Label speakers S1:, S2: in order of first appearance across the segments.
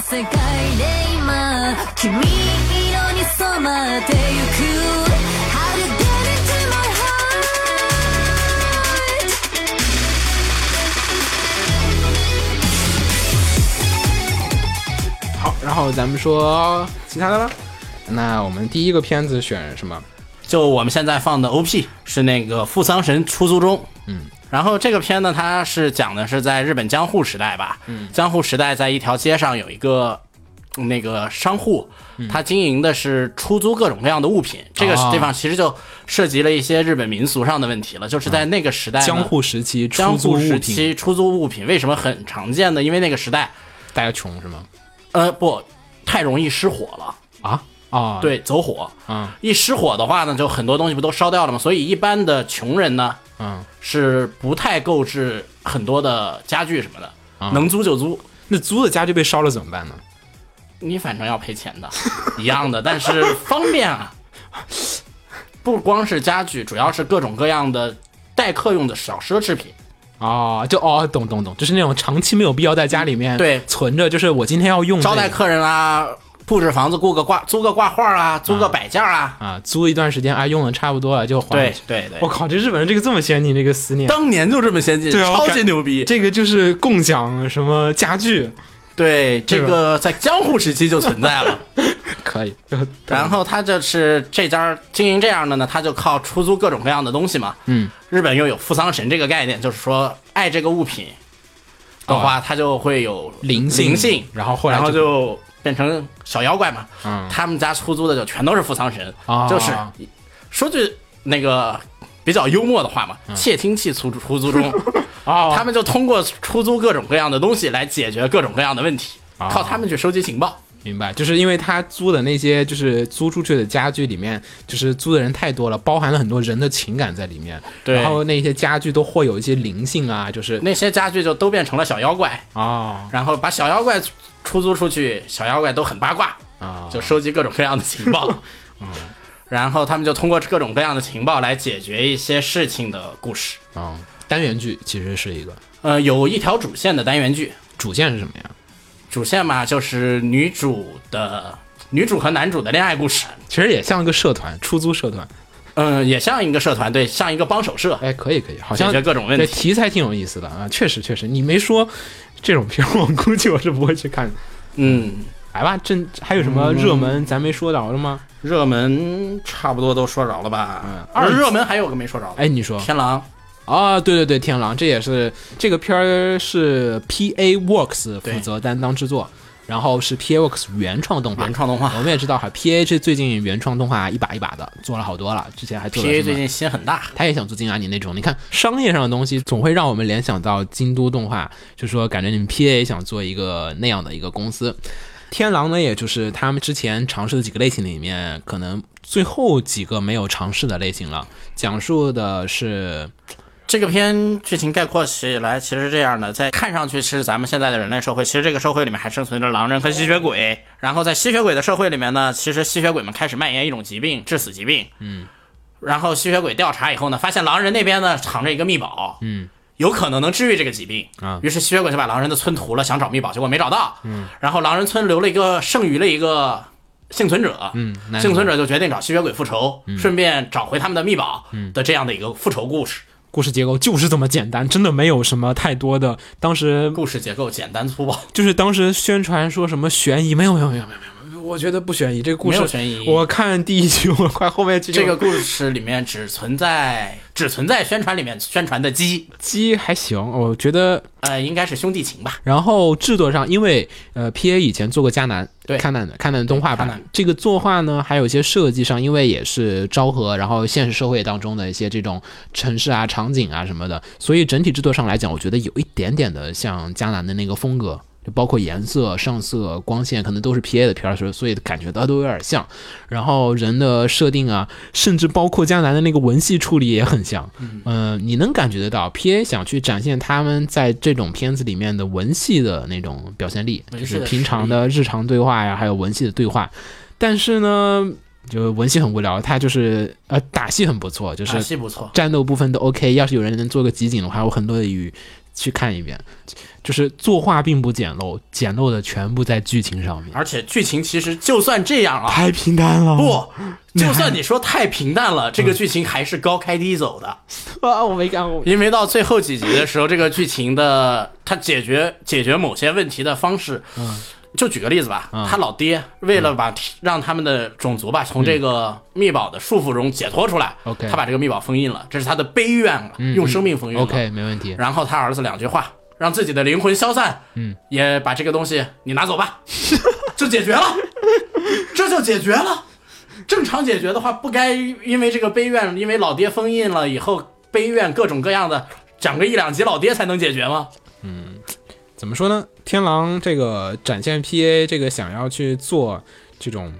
S1: 世界で今君色に染まってゆく How to get into my heart
S2: 好，然后咱们说其他的了。那我们第一个片子选什么？
S3: 就我们现在放的 OP 是那个《富桑神出租中》，嗯，然后这个片呢，它是讲的是在日本江户时代吧，嗯，江户时代在一条街上有一个嗯那个商户，他经营的是出租各种各样的物品，这个
S2: 哦
S3: 地方其实就涉及了一些日本民俗上的问题了，就是在那个时代，
S2: 江户时期
S3: 江户时期出租物品为什么很常见呢？因为那个时代，
S2: 大家穷是吗？
S3: 呃，不太容易失火了。
S2: 啊啊，，
S3: 对，走火，
S2: 嗯
S3: 一失火的话呢，就很多东西不都烧掉了吗？所以一般的穷人呢
S2: 嗯，
S3: 是不太购置很多的家具什么的，
S2: 啊
S3: 能租就租，
S2: 那租的家具被烧了怎么办呢？
S3: 你反正要赔钱的，一样的，但是方便啊。不光是家具，主要是各种各样的待客用的小奢侈品。
S2: 哦，就哦，懂懂懂，就是那种长期没有必要在家里面
S3: 对
S2: 存着，就是我今天要用这个
S3: 招待客人啊，布置房子，雇个挂，租个挂画啊，租个摆件啊。
S2: 啊，租一段时间啊，用的差不多了就还
S3: 对
S2: 回去。
S3: 对对
S2: 我，靠，这日本人这个这么先进，这个思念，
S3: 当年就这么先进，
S2: 对啊，
S3: 超级牛逼。
S2: 这个就是共享什么家具，
S3: 对，这
S2: 这
S3: 个在江户时期就存在了。
S2: 可以。
S3: 然后他就是这家经营这样的呢，他就靠出租各种各样的东西嘛。
S2: 嗯，
S3: 日本又有富桑神这个概念，就是说爱这个物品的话，它就会有
S2: 哦灵性
S3: 灵性，
S2: 然后后来
S3: 然后
S2: 就
S3: 就变成小妖怪嘛。
S2: 嗯
S3: 他们家出租的就全都是富桑神，
S2: 啊
S3: 就是说句那个比较幽默的话嘛，
S2: 嗯
S3: 窃听器出出租中，
S2: 哦，
S3: 他们就通过出租各种各样的东西来解决各种各样的问题，
S2: 啊
S3: 靠他们去收集情报。
S2: 明白，就是因为他租的那些就是租出去的家具里面，就是租的人太多了，包含了很多人的情感在里面。
S3: 对
S2: 然后那些家具都会有一些灵性啊，就是
S3: 那些家具就都变成了小妖怪，
S2: 哦
S3: 然后把小妖怪出租出去，小妖怪都很八卦，
S2: 啊，
S3: 就收集各种各样的情报。嗯然后他们就通过各种各样的情报来解决一些事情的故事。
S2: 啊、单元剧其实是一个
S3: 呃，有一条主线的单元剧，
S2: 主线是什么呀？
S3: 主线嘛就是女主的女主和男主的恋爱故事。
S2: 其实也像一个社团，出租社团。
S3: 嗯，也像一个社团，对，像一个帮手社，
S2: 哎，可以可以，好像
S3: 解决各种问题。
S2: 题材挺有意思的啊，确实确实，你没说这种片，我估计我是不会去看的。
S3: 嗯，
S2: 来吧，这还有什么热门咱没说着的吗？
S3: 热门差不多都说着了吧？
S2: 嗯
S3: 而热门还有个没说着的，
S2: 哎，你说
S3: 天狼。
S2: 啊，对对对，天狼，这也是这个片儿是 P A Works 负责担当制作，然后是 P A Works 原创动画。
S3: 原创动画
S2: 我们也知道哈，P A 这最近原创动画一把一把的做了好多了，之前还做了
S3: P A 最近心很大，
S2: 他也想做金阿尼那种。你看商业上的东西，总会让我们联想到京都动画，就说感觉你们 PA 也想做一个那样的一个公司。天狼呢，也就是他们之前尝试的几个类型里面，可能最后几个没有尝试的类型了。讲述的是
S3: 这个片剧情概括起来其实是这样的，在看上去是咱们现在的人类社会，其实这个社会里面还生存着狼人和吸血鬼。然后在吸血鬼的社会里面呢，其实吸血鬼们开始蔓延一种疾病，致死疾病。嗯。然后吸血鬼调查以后呢，发现狼人那边呢藏着一个秘宝，嗯，有可能能治愈这个疾病
S2: 啊
S3: 于是吸血鬼就把狼人的村屠了，想找秘宝，结果没找到。嗯。然后狼人村留了一个剩余的一个幸存者，
S2: 嗯
S3: 幸存者就决定找吸血鬼复仇，顺便找回他们的秘宝的这样的一个复仇故事。
S2: 故事结构就是这么简单，真的没有什么太多的。当时
S3: 故事结构简单粗暴，
S2: 就是当时宣传说什么悬疑，没有没有没有没有没有，我觉得不悬疑。这个故
S3: 没
S2: 事
S3: 有悬疑
S2: 我看第一集，我快后面去
S3: 这个故事里面只存在只存在宣传里面宣传的鸡，
S2: 鸡还行，我觉得
S3: 呃，应该是兄弟情吧。
S2: 然后制作上，因为呃，P A 以前做过迦南，
S3: 对
S2: 看南的看南的动画版，这个作画呢，还有一些设计上，因为也是昭和，然后现实社会当中的一些这种城市啊、场景啊什么的，所以整体制作上来讲，我觉得有一点点的像迦南的那个风格。就包括颜色、上色、光线，可能都是 P A 的片儿，所以所以感觉到都有点像。然后人的设定啊，甚至包括江南的那个文戏处理也很像。嗯、你能感觉得到 P A 想去展现他们在这种片子里面的文戏的那种表现力，就是平常的日常对话呀，还有文戏的对话。但是呢，就文戏很无聊，他就是呃打戏很不错，就是
S3: 打戏不错，
S2: 战斗部分都 OK。要是有人能做个集锦的话，我很乐意去看一遍，就是作画并不简陋，简陋的全部在剧情上面，
S3: 而且剧情其实就算这样啊，
S2: 太平淡了。
S3: 不，就算你说太平淡了，这个剧情还是高开低走的。
S2: 啊，我没看过。
S3: 因为到最后几集的时候，这个剧情的它解决解决某些问题的方式，嗯，就举个例子吧，他老爹为了把让他们的种族吧从这个密宝的束缚中解脱出来
S2: OK
S3: 他把这个密宝封印了，这是他的悲愿了，用生命封印了。
S2: OK，没问题。
S3: 然后他儿子两句话，让自己的灵魂消散，嗯，也把这个东西你拿走吧，就解决了，这就解决了。正常解决的话，不该因为这个悲怨，因为老爹封印了以后，悲怨各种各样的，讲个一两集老爹才能解决吗？
S2: 怎么说呢？天狼这个展现 PA 这个想要去做这种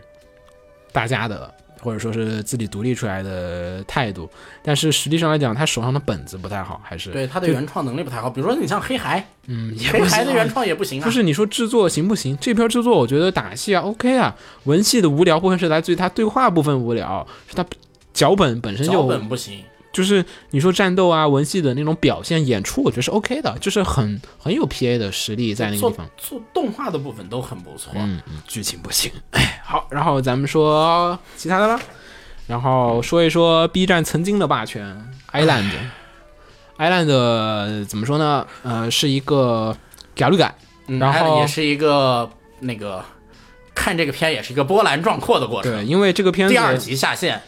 S2: 大家的，或者说是自己独立出来的态度，但是实际上来讲，他手上的本子不太好，还是
S3: 对他的原创能力不太好，比如说你像黑孩，
S2: 嗯也
S3: 黑孩的原创也不行啊。
S2: 就是你说制作行不行？这篇制作我觉得打戏啊 OK 啊，文戏的无聊部分是来自于他对话部分无聊，是他脚本本身
S3: 脚
S2: 就
S3: 本不行，
S2: 就是你说战斗啊文戏的那种表现演出，我觉得是 OK 的，就是很很有 PA 的实力在那个地方。
S3: 做动画的部分都很不错。
S2: 嗯，嗯，剧情不行。哎，好，然后咱们说其他的了，然后说一说 B 站曾经的霸权 Island。Island 怎么说呢？呃，是一个改路改，
S3: 嗯
S2: 然后
S3: 也是一个那个看这个片也是一个波澜壮阔的过程。
S2: 对，因为这个片子
S3: 第二集下线，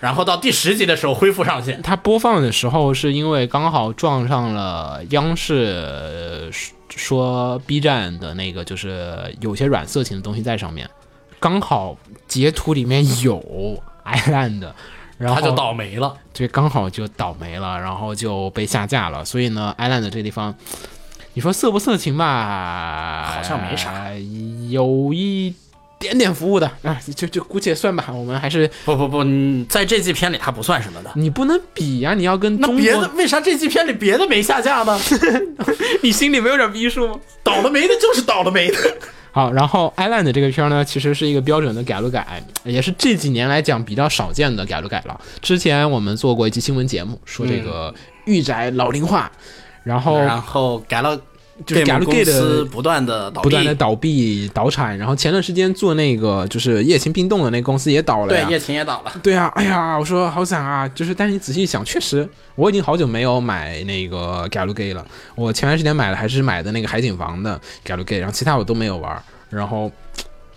S3: 然后到第十集的时候恢复上线。
S2: 它播放的时候是因为刚好撞上了央视呃说 B 站的那个，就是有些软色情的东西在上面，刚好截图里面有 Island，然后
S3: 他就倒霉了，
S2: 对刚好就倒霉了，然后就被下架了。所以呢，Island 这地方，你说色不色情吧？
S3: 好像没啥，
S2: 有一点点服务的啊，就就姑且算吧。我们还是
S3: 不不不，你在这季片里它不算什么的。
S2: 你不能比呀、你要跟中
S3: 那别的，为啥这季片里别的没下架呢？
S2: 你心里没有点逼数吗？
S3: 倒了霉的就是倒了霉的。
S2: 好，然后 Island 这个片儿呢，其实是一个标准的改了改，也是这几年来讲比较少见的改了改了。之前我们做过一期新闻节目，说这个御宅老龄化，然后
S3: 然后改了，
S2: 就是
S3: Game 公司
S2: 的
S3: 不断的倒闭，
S2: 不断的倒闭倒产，然后前段时间做那个就是夜勤冰冻的那个公司也倒了呀。
S3: 对夜勤也倒了。
S2: 对啊，哎呀，我说好惨啊！就是，但是你仔细一想，确实，我已经好久没有买那个 Galgame 了。我前段时间买的还是买的那个海景房的 Galgame，然后其他我都没有玩。然后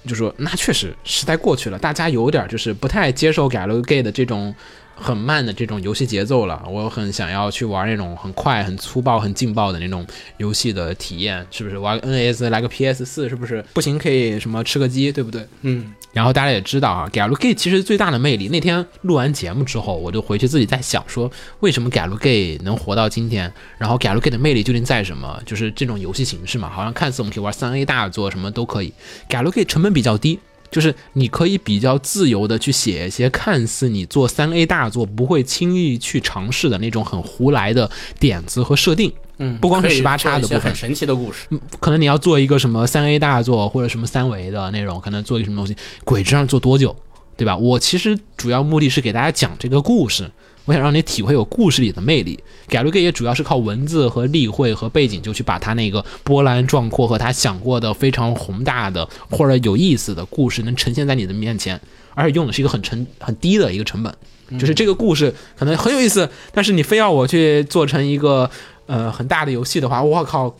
S2: 就说，那确实时代过去了，大家有点就是不太接受 Galgame 的这种很慢的这种游戏节奏了。我很想要去玩那种很快、很粗暴、很劲爆的那种游戏的体验，是不是？玩个 NS 来个 PS 四，是不是？不行可以什么吃个鸡，对不对？
S3: 嗯，
S2: 然后大家也知道啊 g a l Gay 其实最大的魅力，那天录完节目之后，我就回去自己在想说，为什么 g a l Gay 能活到今天？然后 g a l Gay 的魅力究竟在什么？就是这种游戏形式嘛，好像看似我们可以玩三 A 大作，什么都可以。g a l Gay 成本比较低。就是你可以比较自由的去写一些看似你做三 A 大作不会轻易去尝试的那种很胡来的点子和设定，
S3: 嗯，
S2: 不光是十八叉的部分
S3: 很，神奇的故事。
S2: 可能你要做一个什么三 A 大作或者什么三维的那种，可能做一个什么东西，鬼知道做多久，对吧？我其实主要目的是给大家讲这个故事，我想让你体会有故事里的魅力。改路 gay 也主要是靠文字和例会和背景，就去把他那个波澜壮阔和他想过的非常宏大的或者有意思的故事，能呈现在你的面前，而且用的是一个很成很低的一个成本。就是这个故事可能很有意思，但是你非要我去做成一个呃很大的游戏的话，我靠，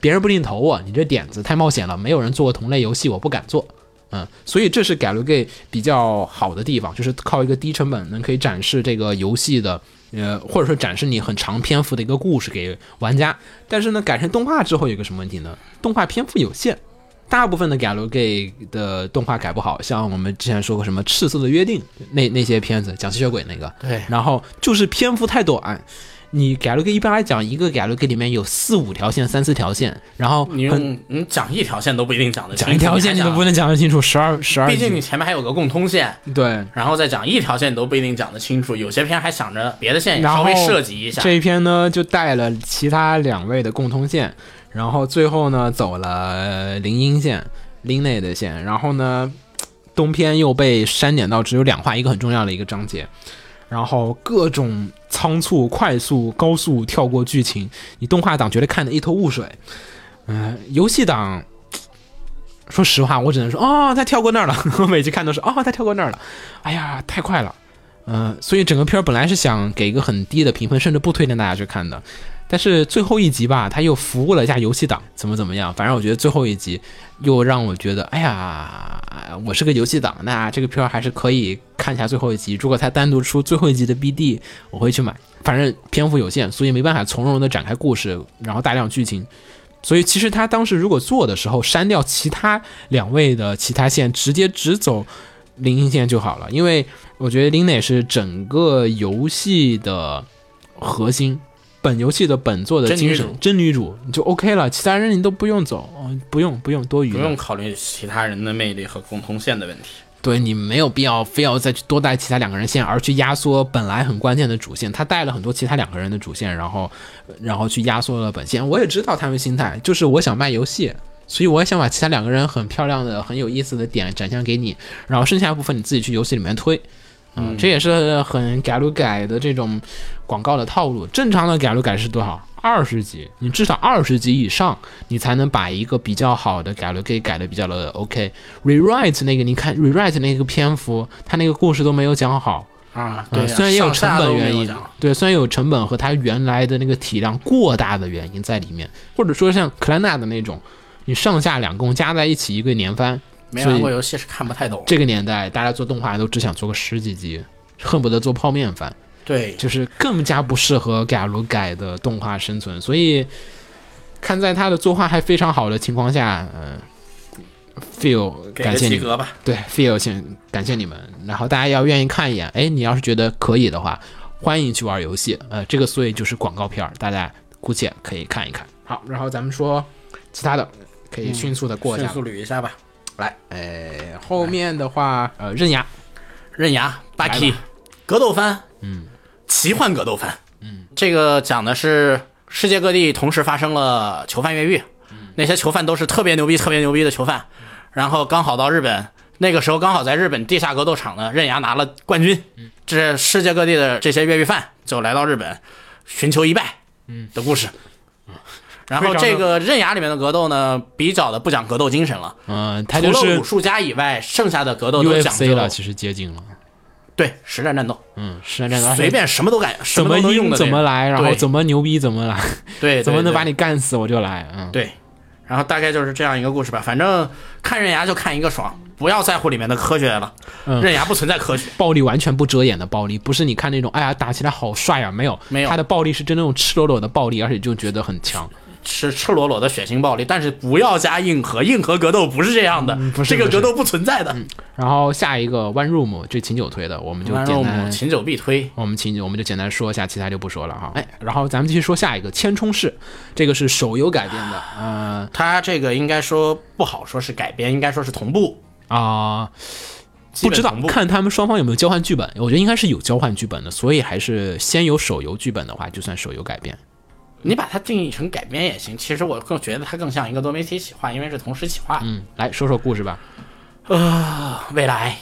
S2: 别人不一定投我，你这点子太冒险了，没有人做过同类游戏，我不敢做。嗯，所以这是改路 gay 比较好的地方，就是靠一个低成本能可以展示这个游戏的，呃，或者说展示你很长篇幅的一个故事给玩家。但是呢，改成动画之后有个什么问题呢？动画篇幅有限，大部分的改路 gay 的动画改不好，像我们之前说过什么《赤色的约定》那那些片子，讲吸血鬼那个，
S3: 对，
S2: 然后就是篇幅太短。你改了个一般来讲，一个改了个里面有四五条线、三四条线，然后
S3: 你用你讲一条线都不一定讲得清楚，
S2: 讲一条线你都不能讲得清楚，十二十二，
S3: 毕竟你前面还有个共通线，
S2: 对。
S3: 然后再讲一条线你都不一定讲得清楚。有些片还想着别的线也稍微涉及一下。
S2: 这一篇呢，就带了其他两位的共通线，然后最后呢走了林荫线、林内的线，然后呢东篇又被删减到只有两话，一个很重要的一个章节。然后各种仓促、快速、高速跳过剧情，你动画党觉得看得一头雾水。嗯、游戏党，说实话，我只能说哦，他跳过那儿了。我每次看都是哦，他跳过那儿了。哎呀，太快了。嗯、所以整个片儿本来是想给一个很低的评分，甚至不推荐大家去看的。但是最后一集吧，他又服务了一下游戏党，怎么怎么样？反正我觉得最后一集又让我觉得，哎呀，我是个游戏党，那这个片儿还是可以看一下最后一集。如果他单独出最后一集的 BD，我会去买。反正篇幅有限，所以没办法从容的展开故事，然后大量剧情。所以其实他当时如果做的时候删掉其他两位的其他线，直接只走零星线就好了，因为我觉得林磊是整个游戏的核心，本游戏的本作的精神
S3: 真女主，
S2: 真女主你就 OK 了，其他人你都不用走，哦不用不用多余，
S3: 不用考虑其他人的魅力和共同线的问题。
S2: 对你没有必要非要再去多带其他两个人线，而去压缩本来很关键的主线。他带了很多其他两个人的主线，然后然后去压缩了本线。我也知道他们心态，就是我想卖游戏，所以我也想把其他两个人很漂亮的、很有意思的点展现给你，然后剩下部分你自己去游戏里面推。嗯，这也是很改路改的这种广告的套路。正常的改路改是多少？二十集，你至少二十集以上，你才能把一个比较好的改路给改的比较的 OK。rewrite 那个，你看 rewrite 那个篇幅，他那个故事都没有讲好。
S3: 啊，对
S2: 嗯，虽然也有成本原因，对，虽然有成本和他原来的那个体量过大的原因在里面，或者说像克兰纳的那种，你上下两共加在一起一个年番，
S3: 没玩过游戏是看不太懂。
S2: 这个年代大家做动画都只想做个十几集，恨不得做泡面番，
S3: 对，
S2: 就是更加不适合改如改的动画生存。所以，看在他的作画还非常好的情况下，嗯、feel 感谢你们。
S3: 吧。
S2: 对，feel 先感谢你们，然后大家要愿意看一眼，哎，你要是觉得可以的话，欢迎去玩游戏，呃，这个所以就是广告片儿，大家姑且可以看一看。好，然后咱们说其他的，可以迅速的过一下。
S3: 迅速捋一下吧。
S2: 来，哎，后面的话，呃，刃牙，
S3: 刃牙八
S2: 来
S3: K
S2: 吧
S3: 格斗番，嗯，奇幻格斗番，嗯，这个讲的是世界各地同时发生了囚犯越狱，那些囚犯都是特别牛逼、特别牛逼的囚犯，然后刚好到日本，那个时候刚好在日本地下格斗场呢，刃牙拿了冠军，这世界各地的这些越狱犯就来到日本寻求一败，嗯。的故事。然后这个刃牙里面的格斗呢，比较的不讲格斗精神了，
S2: 嗯、他就是
S3: 除了武术家以外，剩下的格斗都讲究
S2: 了，其实接近了，
S3: 对实战战斗。
S2: 嗯，实战战斗，
S3: 随便什么都敢，什
S2: 怎么
S3: 用的
S2: 怎么来，然后怎么牛逼怎么来，
S3: 对，
S2: 怎么能把你干死我就来，嗯，
S3: 对。然后大概就是这样一个故事吧，反正看刃牙就看一个爽，不要在乎里面的科学了。
S2: 嗯
S3: 刃牙不存在科学，
S2: 暴力完全不遮掩的暴力，不是你看那种哎呀打起来好帅啊，没有，
S3: 没有
S2: 他的暴力是真的那种赤裸裸的暴力，而且就觉得很强。
S3: 是赤裸裸的血腥暴力，但是不要加硬核，硬核格斗不是这样的，
S2: 嗯不是
S3: 这个格斗不存在的。
S2: 然后下一个 One Room 这秦九推的，我们就简单，
S3: 秦九必推，
S2: 我们秦我们就简单说一下，其他就不说了哈。哎，然后咱们继续说下一个千冲式，这个是手游改编的，呃
S3: 它这个应该说不好说是改编，应该说是同步，
S2: 啊、
S3: 基
S2: 不知道看他们双方有没有交换剧本，我觉得应该是有交换剧本的，所以还是先有手游剧本的话，就算手游改编。
S3: 你把它定义成改编也行。其实我更觉得它更像一个多媒体企划，因为是同时企划。
S2: 嗯，来说说故事吧。
S3: 呃未来，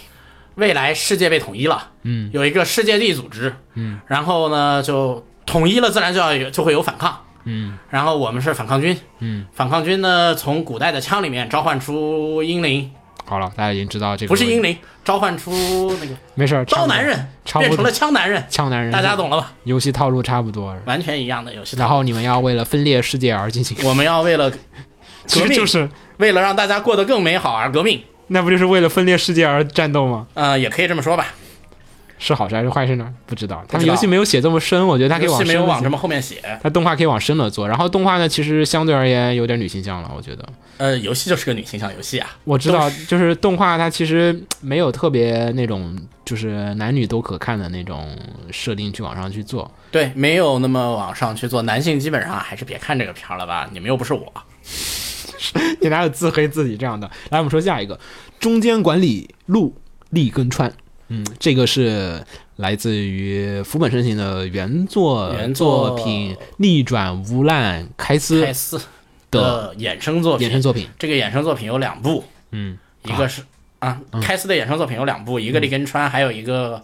S3: 未来世界被统一了，嗯，有一个世界地组织，嗯，然后呢就统一了，自然就要有就会有反抗，嗯，然后我们是反抗军，嗯，反抗军呢从古代的枪里面召唤出英灵，
S2: 好了，大家已经知道这个
S3: 不是英灵，召唤出那个
S2: 没事
S3: 刀男人，变成了枪男人，
S2: 枪男人，
S3: 大家懂了吧？
S2: 游戏套路差不多。
S3: 完全一样的游戏
S2: 然。后你们要为了分裂世界而进行，
S3: 我们要为了
S2: 其
S3: 革命，
S2: 实就是
S3: 为了让大家过得更美好而革命，
S2: 那不就是为了分裂世界而战斗吗？
S3: 呃，也可以这么说吧。
S2: 是好事还是坏事呢？不知道。他们游戏没有写这么深，我觉得他可以往深
S3: 没有往这么后面写，
S2: 他动画可以往深了做，然后动画呢，其实相对而言有点女性向了，我觉得。
S3: 呃，游戏就是个女性向游戏啊。
S2: 我知道，就是动画它其实没有特别那种就是男女都可看的那种设定去往上去做。
S3: 对，没有那么往上去做。男性基本上还是别看这个片儿了吧，你们又不是我。
S2: 你哪有自黑自己这样的？来，我们说下一个，中间管理路立根川。嗯，这个是来自于福本身行的原作
S3: 原作
S2: 作品《逆转乌烂开司
S3: 泰》斯
S2: 的
S3: 的衍生作品，
S2: 衍生作品。
S3: 这个衍生作品有两部，
S2: 嗯，
S3: 一个是啊，开司的衍生作品有两部，一个立根川，还有一个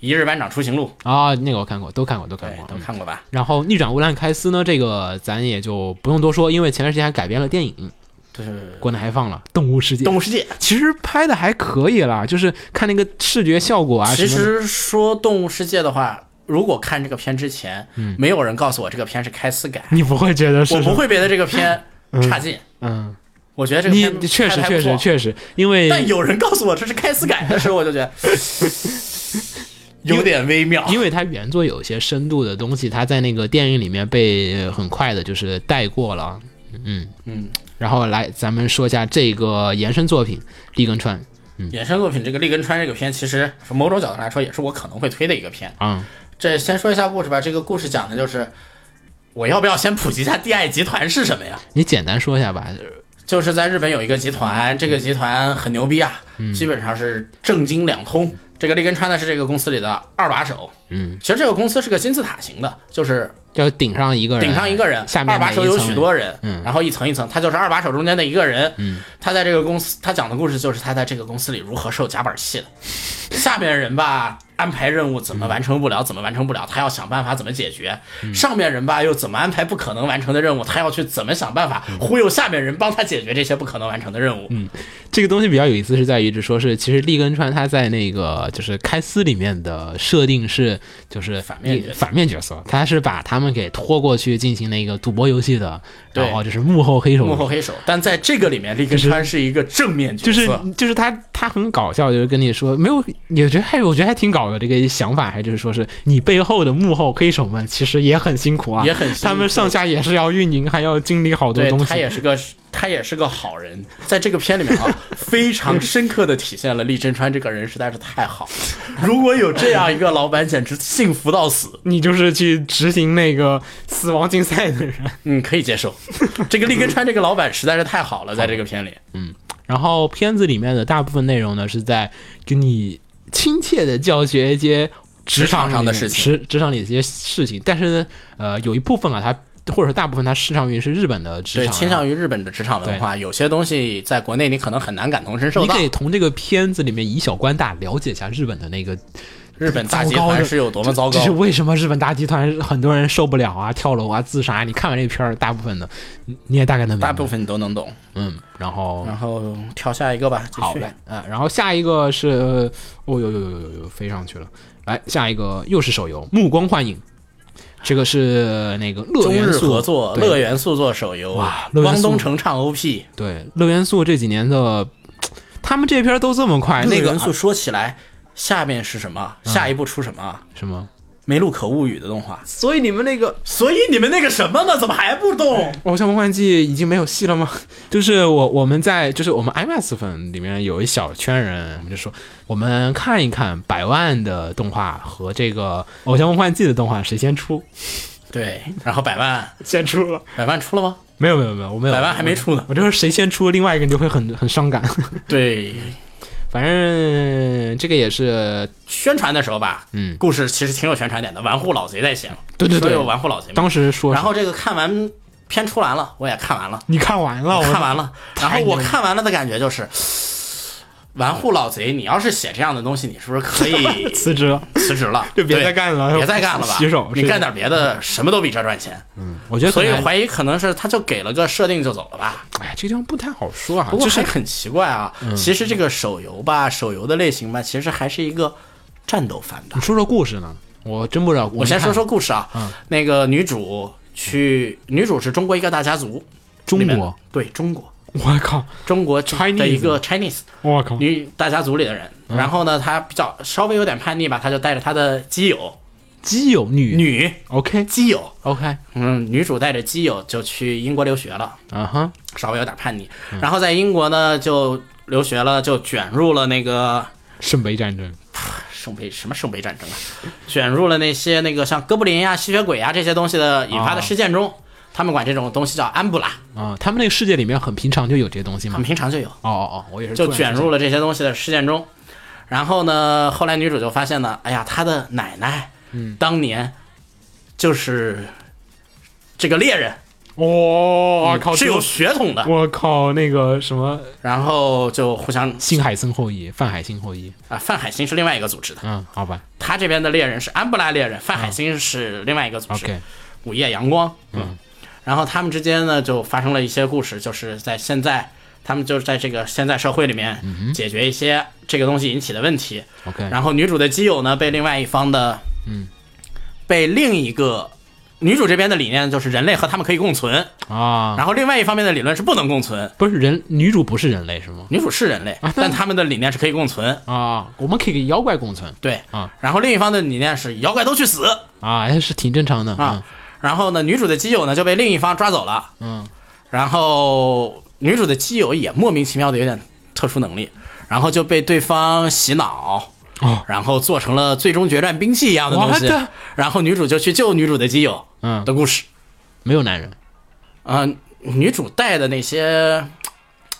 S3: 一日班长出行录》，
S2: 啊，那个我看过，都看过，都看过，，嗯
S3: 都看过吧？
S2: 然后《逆转乌兰开斯》呢，这个咱也就不用多说，因为前段时间还改编了电影，
S3: 就是
S2: 国内还放了《动物世界》。
S3: 动物世界。
S2: 其实拍的还可以啦，就是看那个视觉效果啊
S3: 其。实说动物世界的话，如果看这个片之前，没有人告诉我这个片是开司改，
S2: 你不会觉得嗯是？
S3: 我不，会觉得这个片差劲。
S2: 嗯，
S3: 我觉得这个
S2: 你
S3: 片
S2: 确实确实确实，因为
S3: 但有人告诉我这是开司改的时候，我就觉得有点微妙。
S2: 因为它原作有一些深度的东西，它在那个电影里面被很快的就是带过了，嗯
S3: 嗯，
S2: 然后来咱们说一下这个延伸作品《立根川》
S3: 嗯，延伸作品这个《立根川》这个片，其实从某种角度来说，也是我可能会推的一个片。
S2: 啊、
S3: 这先说一下故事吧。这个故事讲的就是，我要不要先普及一下 DI 集团是什么呀？
S2: 你简单说一下吧。
S3: 就是在日本有一个集团，这个集团很牛逼啊，基本上是正经两通。这个立根川呢是这个公司里的二把手，
S2: 嗯，
S3: 其实这个公司是个金字塔型的，就是
S2: 就顶上一个人，
S3: 顶上一个人，
S2: 下面
S3: 二把手有许多人，
S2: 嗯。
S3: 然后一层一层，他就是二把手中间的一个人，
S2: 嗯，
S3: 他在这个公司，他讲的故事就是他在这个公司里如何受夹板气的，下面人吧安排任务怎么完成不了，怎么完成不了，他要想办法怎么解决，
S2: 嗯。
S3: 上面人吧又怎么安排不可能完成的任务，他要去怎么想办法忽悠下面人帮他解决这些不可能完成的任务，
S2: 嗯。这个东西比较有意思，是在于，就说是其实立根川他在那个就是开司里面的设定是就是
S3: 反面
S2: 反面角色，他是把他们给拖过去进行那个赌博游戏的，
S3: 对。
S2: 然后就是幕后黑手，
S3: 幕后黑手，但在这个里面，立根川是一个正面角
S2: 就是
S3: 色，
S2: 就是他他很搞笑，就是跟你说没有，也觉得还我觉得还挺搞的这个想法，还就是说是你背后的幕后黑手们其实也很辛苦啊，
S3: 也很辛苦
S2: 他们上下也是要运营，还要经历好多东西，
S3: 他也是个他也是个好人，在这个片里面啊，非常深刻的体现了立真川这个人实在是太好了。如果有这样一个老板，简直幸福到死。
S2: 你就是去执行那个死亡竞赛的人。
S3: 嗯，可以接受。这个立根川这个老板实在是太好了，在这个片里。
S2: 嗯然后片子里面的大部分内容呢，是在给你亲切的教学一些职场
S3: 上的事情
S2: 职职场里的一些事情。但是呢，呃，有一部分啊，它或者说大部分它适上于是日本的职，场啊，
S3: 倾向于日本的职场文化，有些东西在国内你可能很难感同身受
S2: 你可。以从这个片子里面以小观大，了解一下日本的那个
S3: 日本大集团是有多么糟糕
S2: 这是。为什么日本大集团很多人受不了啊，跳楼啊、自杀。你看完这片儿，大部分的你你也大概能明白
S3: 大部分你都能懂，
S2: 嗯，然后
S3: 然后跳下一个吧。继续
S2: 好嘞，啊，然后下一个是，哦呦呦呦呦呦呦，飞上去了。来，下一个又是手游《暮光幻影》，这个是那个乐元素
S3: 合作，乐元素做手游，
S2: 哇乐元素
S3: 汪东城唱 OP，
S2: 对乐元素这几年的，他们这片都这么快，那个
S3: 元素说起来，下面是什么？下一步出什么？
S2: 什么？
S3: 梅路可物语的动画。
S2: 所以你们那个
S3: 所以你们那个什么呢？怎么还不动？
S2: 《偶像梦幻季》已经没有戏了吗？就是我我们在就是我们 IMAX 粉里面有一小圈人，我们就说我们看一看百万的动画和这个《偶像梦幻季》的动画谁先出？
S3: 对，然后百万，
S2: 先出了。
S3: 百万出了吗？
S2: 没有没有没有，我没有
S3: 百万还没出呢。
S2: 我就说谁先出，另外一个人就会很很伤感。
S3: 对，
S2: 反正这个也是，
S3: 宣传的时候吧，
S2: 嗯。
S3: 故事其实挺有宣传点的，玩户老贼在先，
S2: 对对对。
S3: 所有玩户老贼嘛。
S2: 当时说，
S3: 然后这个看完片出完了，我也看完了，
S2: 你看完了，我
S3: 看完了，然后我看完了的感觉就是。玩户老贼，你要是写这样的东西，你是不是可以
S2: 辞职了，
S3: 辞职了？
S2: 就别再干了
S3: 别再干了吧。
S2: 洗手
S3: 你干点别的，什么都比这赚钱。
S2: 我觉得
S3: 所以怀疑可能是他就给了个设定就走了吧。
S2: 哎，这个地方不太好说啊，
S3: 不过
S2: 就是
S3: 还很奇怪啊，其实这个手游吧，手游的类型吧，其实还是一个战斗番的
S2: 你。说说故事呢？我真不知道。
S3: 我先说说故事啊，
S2: 嗯
S3: 那个女主去，女主是中国一个大家族，
S2: 中国，
S3: 对中国
S2: 我靠，
S3: 中国的一个 Chinese
S2: 我靠，
S3: 女大家族里的人，
S2: 嗯。
S3: 然后呢，他比较稍微有点叛逆吧，他就带着他的基友。
S2: 基友女。
S3: 女
S2: ，OK。
S3: 基友
S2: ，OK，
S3: 嗯，女主带着基友就去英国留学了，
S2: 啊哈，
S3: 稍微有点叛逆，然后在英国呢就留学了，就卷入了那个
S2: 圣杯战争，
S3: 圣杯什么圣杯战争啊，卷入了那些那个像哥布林呀、吸血鬼呀这些东西的引发的事件中，他们管这种东西叫安布拉，
S2: 啊，他们那个世界里面很平常就有这些东西吗？
S3: 很？平常就有，
S2: 哦哦哦，我也是
S3: 就卷入了这些东西的事件中。然后呢，后来女主就发现呢，哎呀，她的奶奶，嗯，当年就是这个猎人，
S2: 哇靠，
S3: 是有血统的，
S2: 我靠，那个什么
S3: 然后就互相
S2: 新海森后裔，范海辛后裔，
S3: 啊，范海辛是另外一个组织的，
S2: 嗯，好吧。
S3: 他这边的猎人是安布拉猎人，范海辛是另外一个组织。
S2: ，OK，
S3: 午夜阳光，嗯，然后他们之间呢就发生了一些故事，就是在现在，他们就是在这个现在社会里面解决一些这个东西引起的问题。
S2: OK，
S3: 然后女主的基友呢被另外一方的，嗯，被另一个女主这边的理念就是人类和他们可以共存，
S2: 啊，
S3: 然后另外一方面的理论是不能共存。
S2: 不是人，女主不是人类是吗？
S3: 女主是人类，但他们的理念是可以共存。
S2: 啊，我们可以跟妖怪共存
S3: 对
S2: 啊，
S3: 然后另一方的理念是妖怪都去死
S2: 啊，还是挺正常的
S3: 啊。然后呢，女主的基友呢就被另一方抓走了，
S2: 嗯，
S3: 然后女主的基友也莫名其妙的有点特殊能力，然后就被对方洗脑，
S2: 哦，
S3: 然后做成了最终决战兵器一样的东西。然后女主就去救女主的基友
S2: 嗯，
S3: 的故事。
S2: 没有男人。
S3: 啊、女主带的那些，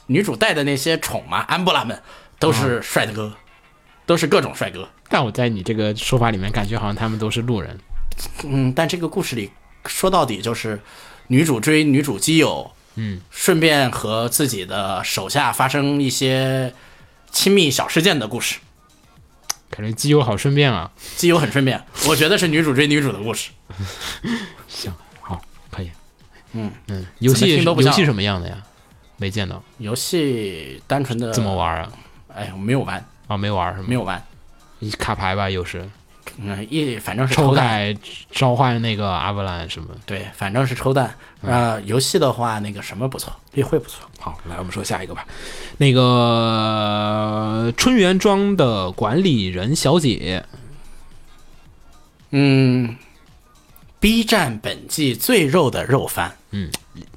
S3: 女主带的那些宠嘛，安布拉们都是帅的哥，都是各种帅哥。
S2: 但我在你这个说法里面感觉好像他们都是路人。
S3: 嗯，但这个故事里说到底就是女主追女主基友，
S2: 嗯，
S3: 顺便和自己的手下发生一些亲密小事件的故事。
S2: 感觉基友好顺便啊。
S3: 基友很顺便，我觉得是女主追女主的故事。
S2: 行，好，可以。
S3: 嗯
S2: 嗯，游戏
S3: 听都不
S2: 游戏什么样的呀？没见到，
S3: 游戏单纯的
S2: 怎么？玩啊？
S3: 哎呀，我没有玩，
S2: 啊，没玩是吗？
S3: 没有玩。
S2: 你卡牌吧，又是
S3: 嗯，一反正是
S2: 抽
S3: 抽弹，
S2: 改召唤那个阿布兰什么。
S3: 对，反正是抽蛋。呃，游戏的话，那个什么不错，例会不错。
S2: 好，来我们说下一个吧。那个春园庄的管理人小姐，
S3: 嗯，B 站本季最肉的肉番，
S2: 嗯，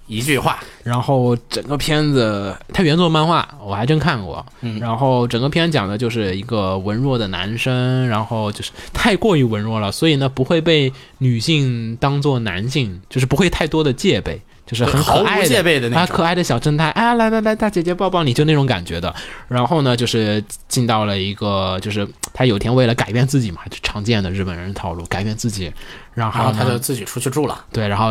S3: 一句话，
S2: 然后整个片子它原作漫画我还真看过，
S3: 嗯
S2: 然后整个片讲的就是一个文弱的男生，然后就是太过于文弱了，所以呢不会被女性当做男性，就是不会太多的戒备。就是很可
S3: 毫无
S2: 爱的
S3: 戒备的那
S2: 啊，
S3: 种
S2: 可爱的小正太，啊，来来来，大姐姐抱抱你，就那种感觉的。然后呢，就是进到了一个，就是他有一天为了改变自己嘛，就常见的日本人套路，改变自己，然后
S3: 然后他就自己出去住了，
S2: 对，然后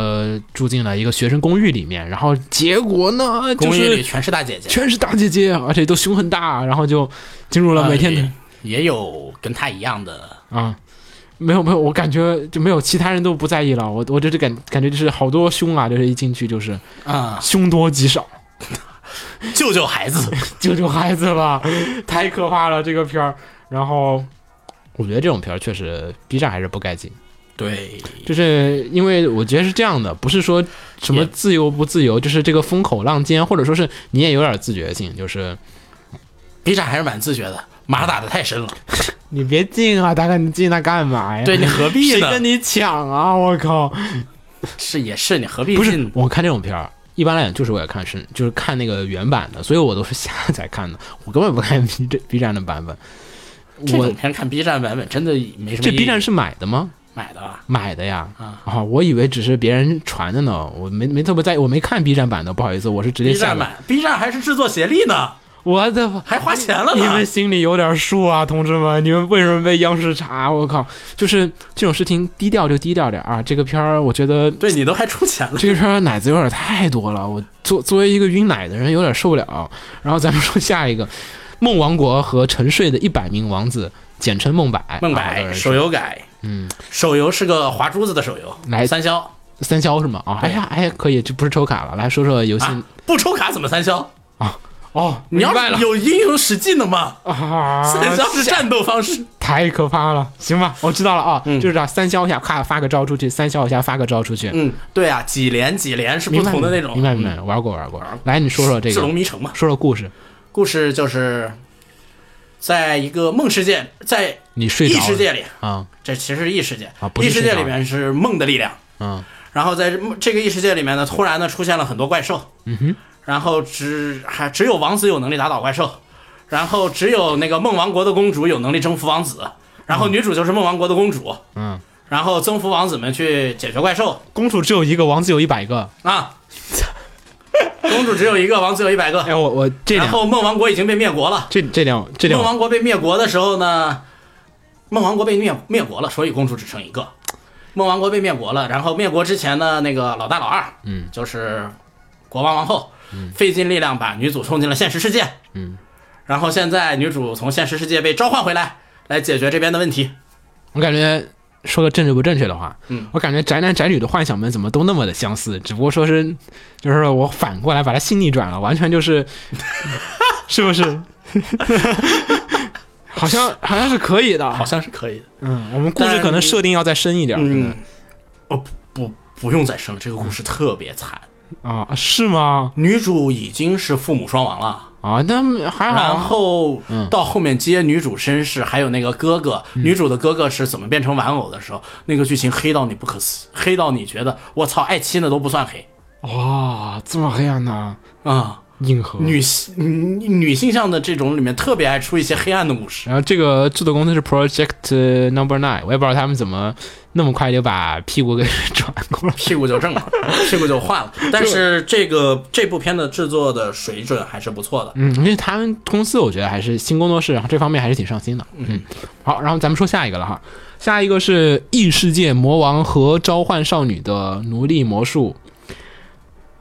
S2: 住进了一个学生公寓里面，然后结果呢，就
S3: 公寓里全是大姐姐，
S2: 全是大姐姐，而且都胸很大，然后就进入了每天
S3: 也也有跟他一样的，
S2: 啊、没有没有，我感觉就没有其他人都不在意了，我我就是感感觉就是好多凶啊，就是一进去就是
S3: 啊、
S2: 凶多吉少，
S3: 救救孩子，
S2: 救救孩子吧，太可怕了这个片儿。然后我觉得这种片儿确实 B 站还是不该进，
S3: 对，
S2: 就是因为我觉得是这样的，不是说什么自由不自由，就是这个风口浪尖，或者说是你也有点自觉性，就是
S3: B 站还是蛮自觉的，马打的太深了，
S2: 你别进啊，大哥，你进那干嘛呀？
S3: 对你何必呢？
S2: 谁跟你抢啊？我靠！
S3: 是也是，你何必
S2: 不是，我看这种片儿，一般来讲就是为了看是就是看那个原版的，所以我都是 下载看的，我根本不看 B 站 B 站的版本。我
S3: 这种片看 B 站版本真的没什么
S2: 这。B 站是买的吗？
S3: 买的啊，
S2: 买的呀
S3: 啊
S2: 我以为只是别人传的呢，我没没特别在意，我没看 B 站版的，不好意思，我是直接
S3: B。站买，B 站还是制作协力呢，
S2: 我的
S3: 还花钱了
S2: 你。们心里有点数啊，同志们，你们为什么被央视查？我靠，就是这种事情低调就低调点啊。这个片儿，我觉得
S3: 对你都还出钱了，
S2: 这个片儿奶子有点太多了，我作作为一个晕奶的人有点受不了。然后咱们说下一个，梦王国和沉睡的一百名王子，简称梦百。
S3: 梦
S2: 啊
S3: 百手游改，
S2: 嗯，
S3: 手游是个划珠子的手游，
S2: 来
S3: 三消
S2: 三消是吗？啊，哎呀，哎呀，可以，这不是抽卡了，来说说游戏。
S3: 啊，不抽卡怎么三消？
S2: 哦，
S3: 你要
S2: 明白了。
S3: 有英雄史技能吗？
S2: 啊，
S3: 三消是战斗方式，
S2: 太可怕了。行吧，我知道了啊，
S3: 嗯。
S2: 就是这样，三消一下，咔发个招出去，三消一下发个招出去。
S3: 嗯，对啊，几连几连是不同的那种，
S2: 明白明白，玩过玩过。来，你说说这个
S3: 智龙，迷城嘛，
S2: 说说故事。
S3: 故事就是在一个梦世界，在异
S2: 你睡着了？
S3: 世界里，
S2: 啊？
S3: 这其实是异世界。
S2: 啊不是
S3: 异世界里面是梦的力量，
S2: 嗯。
S3: 然后在梦这个异世界里面呢，突然呢出现了很多怪兽，
S2: 嗯哼，
S3: 然后只还只有王子有能力打倒怪兽，然后只有那个梦王国的公主有能力征服王子，然后女主就是梦王国的公主，
S2: 嗯，
S3: 然后征服王子们去解决怪兽
S2: 公主只有一个，王子有一百个。
S3: 啊。公主只有一个，王子有一百个。
S2: 哎，我我这
S3: 然后梦王国已经被灭国了。
S2: 这这两这两
S3: 梦王国被灭国的时候呢，梦王国被灭灭国了，所以公主只剩一个。梦王国被灭国了，然后灭国之前的那个老大老二，嗯，就是国王王后，费尽力量把女主送进了现实世界，嗯，然后现在女主从现实世界被召唤回来，来解决这边的问题。
S2: 我感觉说个政治不正确的话，嗯，我感觉宅男宅女的幻想们怎么都那么的相似，只不过说是，就是说我反过来把它性逆转了，完全就是，是不是？好像好像是可以的，
S3: 好像是可以的。
S2: 嗯，我们故事可能设定要再深一点，
S3: 嗯，哦不不不用再深了，这个故事特别惨。
S2: 啊，是吗？
S3: 女主已经是父母双亡了，
S2: 啊，那还好，
S3: 然后到后面接女主身世，还有那个哥哥，女主的哥哥是怎么变成玩偶的时候，那个剧情黑到你不可思议，黑到你觉得我操，爱妻那都不算黑。
S2: 哇，这么黑暗呢？
S3: 啊、
S2: 硬核。
S3: 女性女女性向的这种里面特别爱出一些黑暗的故事。
S2: 然后这个制作公司是 Project Number Nine，我也不知道他们怎么那么快就把屁股给转过来。
S3: 屁股就正了，屁股就换了。但是这个这部片的制作的水准还是不错的。
S2: 嗯，因为他们公司我觉得还是新工作室，这方面还是挺上心的。嗯，好，然后咱们说下一个了哈，下一个是异世界魔王和召唤少女的奴隶魔术。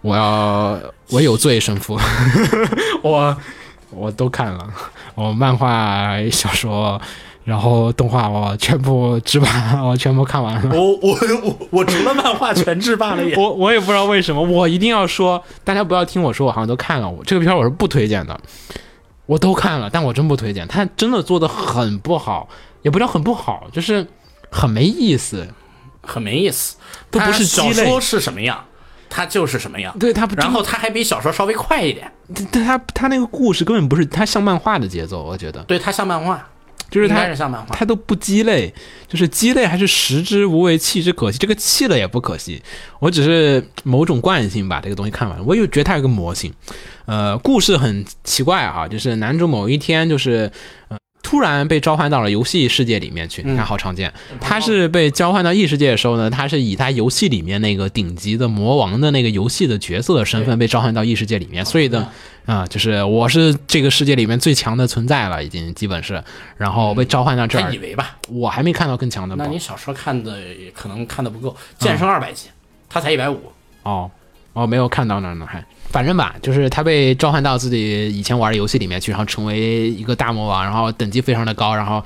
S2: 我要我有罪，神父，我我都看了，我漫画、小说，然后动画我全部直版，我全部看完了。
S3: 我我我我除了漫画全制霸了也。
S2: 我我也不知道为什么，我一定要说，大家不要听我说，我好像都看了。我这个片儿我是不推荐的，我都看了，但我真不推荐。它真的做的很不好，也不叫很不好，就是很没意思。
S3: 很没意思，
S2: 都不是鸡肋
S3: 它小说是什么样，它就是什么样。
S2: 对它不
S3: 然后它还比小说稍微快一点，
S2: 它它它那个故事根本不是，它像漫画的节奏，我觉得
S3: 对，它像漫画，
S2: 就是它
S3: 该是像漫画。
S2: 它都不鸡肋，就是鸡肋还是食之无味，弃之可惜。这个弃了也不可惜，我只是某种惯性把这个东西看完。我又觉得它有个魔性，呃，故事很奇怪啊，就是男主某一天就是呃突然被召唤到了游戏世界里面去，你看好常见。他是被召唤到异世界的时候呢，他是以他游戏里面那个顶级的魔王的那个游戏的角色的身份被召唤到异世界里面，所以呢。啊、就是我是这个世界里面最强的存在了，已经基本是，然后被召唤到这儿
S3: 他以，为吧？
S2: 我还没看到更强的宝
S3: 那你小说看的可能看的不够，剑圣二百级，他才一百五。
S2: 哦哦，没有看到那儿呢，还反正吧，就是他被召唤到自己以前玩的游戏里面去，然后成为一个大魔王，然后等级非常的高，然后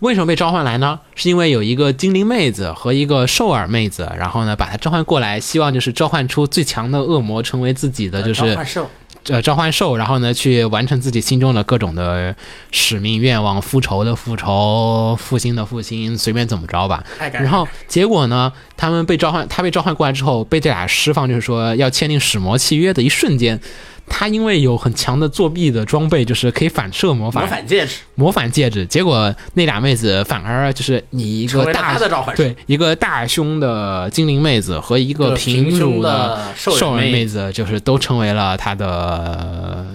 S2: 为什么被召唤来呢？是因为有一个精灵妹子和一个兽耳妹子，然后呢把他召唤过来，希望就是召唤出最强的恶魔，成为自己的就是
S3: 召唤兽，
S2: 呃召唤兽，然后呢去完成自己心中的各种的使命愿望，复仇的复仇，复兴的复兴，随便怎么着吧。然后结果呢，他们被召唤，他被召唤过来之后，被这俩释放，就是说要签订使魔契约的一瞬间。他因为有很强的作弊的装备，就是可以反射魔法，
S3: 魔反戒指，
S2: 魔反戒指，结果那俩妹子反而就是你一个大
S3: 的召唤
S2: 对一个大胸的精灵妹子和一个
S3: 个
S2: 平
S3: 平胸
S2: 乳
S3: 的兽人妹
S2: 妹子，就是都成为了他的呃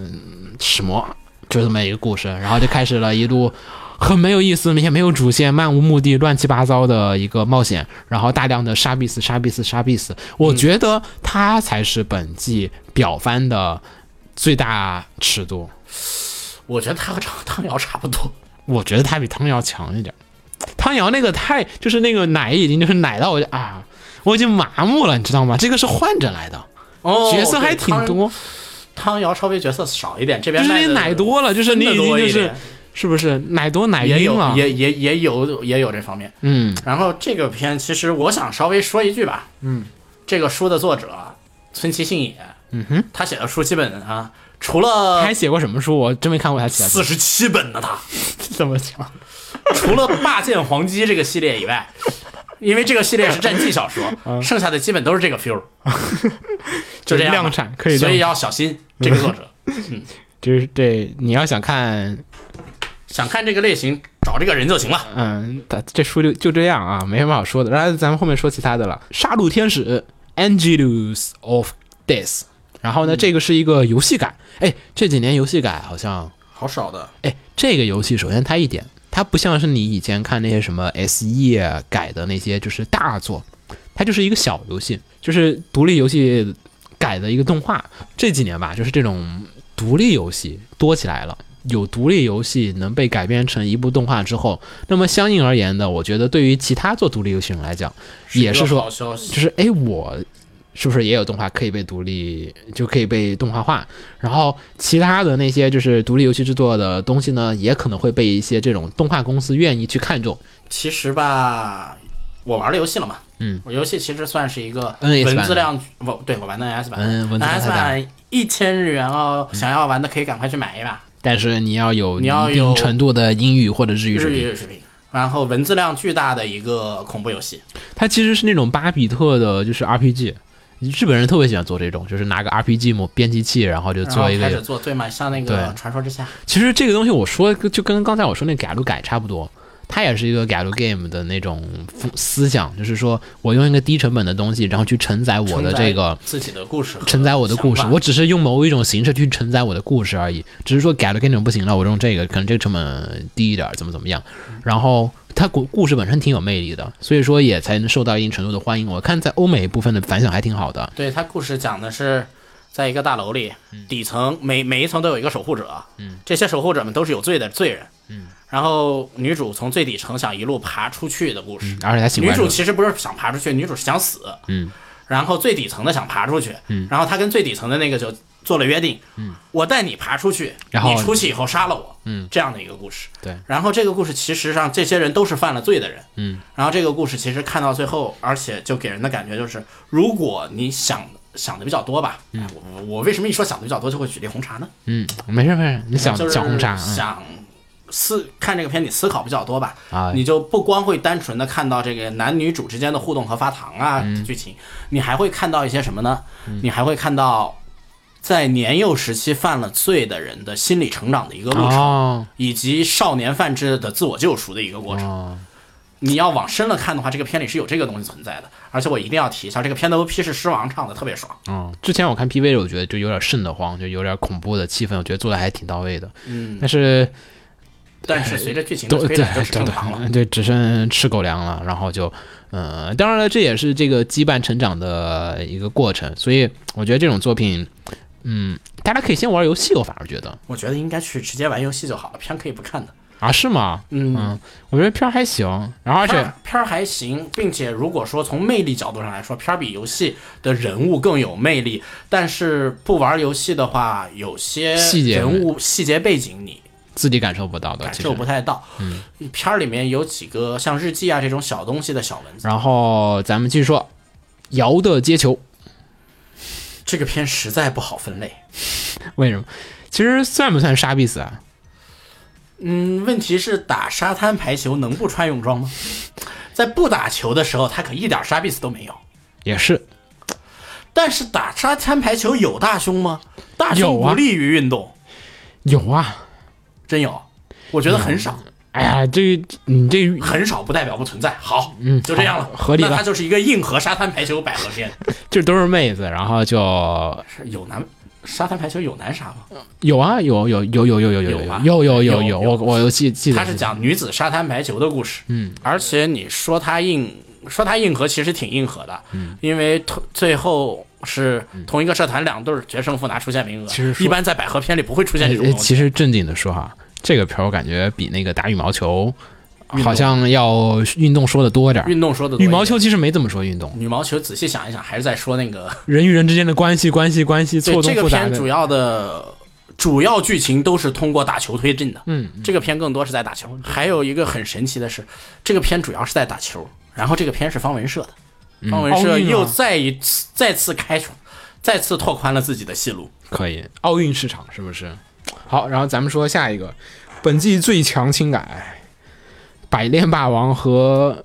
S2: 使魔，就这么一个故事，然后就开始了一路。很没有意思，也没有主线，漫无目的、乱七八糟的一个冒险，然后大量的杀必死、杀必死、杀必死。我觉得它才是本季表番的最大尺度。
S3: 我觉得他和汤汤瑶差不多。
S2: 我觉得他比汤瑶强一点。汤瑶那个太就是那个奶已经就是奶到我就啊，我已经麻木了，你知道吗？这个是换着来的，
S3: 哦
S2: 角色还挺。多，
S3: 汤汤瑶稍微角色少一点，这边
S2: 就是你奶多了，就是你已经就是是不是奶多奶晕了？
S3: 也也也有也有这方面。
S2: 嗯
S3: 然后这个片其实我想稍微说一句吧，
S2: 嗯，
S3: 这个书的作者村崎信也，
S2: 嗯哼，
S3: 他写的书基本啊，除了
S2: 还写过什么书？我真没看过他写的
S3: 四十七本呢，他
S2: 这么强。
S3: 除了霸剑黄姬这个系列以外，因为这个系列是战记小说，剩下的基本都是这个 feel，就这样
S2: 量产可以
S3: 所以要小心这个作者。
S2: 嗯就是对，你要想看，
S3: 想看这个类型，找这个人就行了。
S2: 嗯，他这书就就这样啊，没什么好说的。然后咱们后面说其他的了，《杀戮天使 Angelus of Death》，然后呢，这个是一个游戏改，哎，这几年游戏改好像，
S3: 好少的，
S2: 哎，这个游戏首先它一点，它不像是你以前看那些什么 SE 改的那些就是大作，它就是一个小游戏，就是独立游戏改的一个动画。这几年吧，就是这种独立游戏多起来了。有独立游戏能被改编成一部动画之后，那么相应而言的，我觉得对于其他做独立游戏人来讲，也是说就是哎，我是不是也有动画可以被独立，就可以被动画化？然后其他的那些就是独立游戏制作的东西呢，也可能会被一些这种动画公司愿意去看中。
S3: 其实吧，我玩了游戏了嘛，
S2: 嗯，
S3: 我游戏其实算是一个文字量不对，我玩的 NS 版，
S2: 嗯文字量
S3: NS
S2: 太大
S3: 版一千日元哦，想要玩的可以赶快去买一把，
S2: 但是你要有
S3: 你要
S2: 一定
S3: 有
S2: 程度的英语或者日语水平。
S3: 日语水平，然后文字量巨大的一个恐怖游戏，
S2: 它其实是那种巴比特的，就是 RPG。日本人特别喜欢做这种，就是拿个 RPG 模编辑器，然后就
S3: 做一个开始
S2: 做。
S3: 对嘛，像那个传说之下，
S2: 其实这个东西我说就跟刚才我说那改路改差不多，它也是一个改路 game 的那种思思想，就是说我用一个低成本的东西，然后去承载我的这个
S3: 自己的故事
S2: 承载我的故事我只是用某一种形式去承载我的故事而已。只是说改路 game 不行了，我用这个，可能这个成本低一点，怎么怎么样。然后它故故事本身挺有魅力的，所以说也才能受到一定程度的欢迎。我看在欧美部分的反响还挺好的。
S3: 对他故事讲的是，在一个大楼里，底层每每一层都有一个守护者，嗯，这些守护者们都是有罪的罪人，嗯，然后女主从最底层想一路爬出去的故事，
S2: 而且她喜欢
S3: 女主其实不是想爬出去，女主是想死，
S2: 嗯，
S3: 然后最底层的想爬出去，嗯，然后她跟最底层的那个就做了约定，嗯，我带你爬出去，
S2: 然后
S3: 你出去以后杀了我，嗯，这样的一个故事，
S2: 对。
S3: 然后这个故事其实上这些人都是犯了罪的人，
S2: 嗯，
S3: 然后这个故事其实看到最后，而且就给人的感觉就是，如果你想想的比较多吧，嗯，我我为什么一说想的比较多就会举例红茶呢？
S2: 嗯，没事没事，你想
S3: 就是
S2: 想红茶，嗯。
S3: 想思看这个片你思考比较多吧，
S2: 啊。
S3: 你就不光会单纯的看到这个男女主之间的互动和发糖啊、
S2: 嗯。
S3: 剧情，你还会看到一些什么呢？你还会看到在年幼时期犯了罪的人的心理成长的一个路程，
S2: 哦
S3: 以及少年犯之的自我救赎的一个过程。
S2: 哦，
S3: 你要往深了看的话，这个片里是有这个东西存在的。而且我一定要提一下，这个片的 OP 是狮王唱的，特别爽。
S2: 嗯，之前我看 PV，我觉得就有点瘆得慌，就有点恐怖的气氛，我觉得做的还挺到位的。
S3: 嗯，
S2: 但是
S3: 但是随着剧情的推展，就是正常了。
S2: 对对，只剩吃狗粮了，然后就，呃，当然了，这也是这个羁绊成长的一个过程，所以我觉得这种作品，嗯，大家可以先玩游戏，我反而觉得
S3: 我觉得应该去直接玩游戏就好了，片可以不看的。
S2: 啊，是吗？
S3: 嗯，
S2: 嗯，我觉得片儿还行，然后而且
S3: 片儿还行，并且如果说从魅力角度上来说，片儿比游戏的人物更有魅力。但是不玩游戏的话，有些
S2: 细节
S3: 人物细节背景你
S2: 自己感受不到的，
S3: 感受不太到。嗯，片儿里面有几个像日记啊这种小东西的小文字，
S2: 然后咱们继续说，瑶的接球，
S3: 这个片实在不好分类。
S2: 为什么？其实算不算杀必死啊？
S3: 嗯，问题是打沙滩排球能不穿泳装吗？在不打球的时候，他可一点杀必死都没有。
S2: 也是，
S3: 但是打沙滩排球有大胸吗？大胸不利于运动，
S2: 有啊。
S3: 真有，我觉得很少，
S2: 哎呀，这你这
S3: 很少不代表不存在。好，
S2: 嗯
S3: 就这样了，
S2: 好合理吧？
S3: 那它就是一个硬核沙滩排球百合片，
S2: 这都是妹子，然后就是
S3: 有男沙滩排球有男啥吗？
S2: 有啊，有有有有有有有
S3: 有吧
S2: 有有有
S3: 有
S2: 我我有记记得
S3: 它是讲女子沙滩排球的故事，嗯，而且你说它硬，说它硬核，其实挺硬核的，嗯，因为同最后是同一个社团两队儿决胜负拿出现名额，
S2: 其实
S3: 一般在百合片里不会出现这种
S2: 哎
S3: 东西。
S2: 其实正经的说哈，这个片儿我感觉比那个打羽毛球好像要运动说的多点儿。
S3: 运动说的
S2: 羽毛球其实没怎么说运动，
S3: 羽毛球仔细想一想，还是在说那个
S2: 人与人之间的关系，关系关系
S3: 对
S2: 错综
S3: 这个
S2: 复杂的。
S3: 片主要的主要剧情都是通过打球推进的。
S2: 嗯，
S3: 这个片更多是在打球。还有一个很神奇的是，这个片主要是在打球，然后这个片是方文社的，方文社又再一次再次开创，再次拓宽了自己的戏路。
S2: 可以，奥运市场是不是？好，然后咱们说下一个，本季最强轻改，百炼霸王和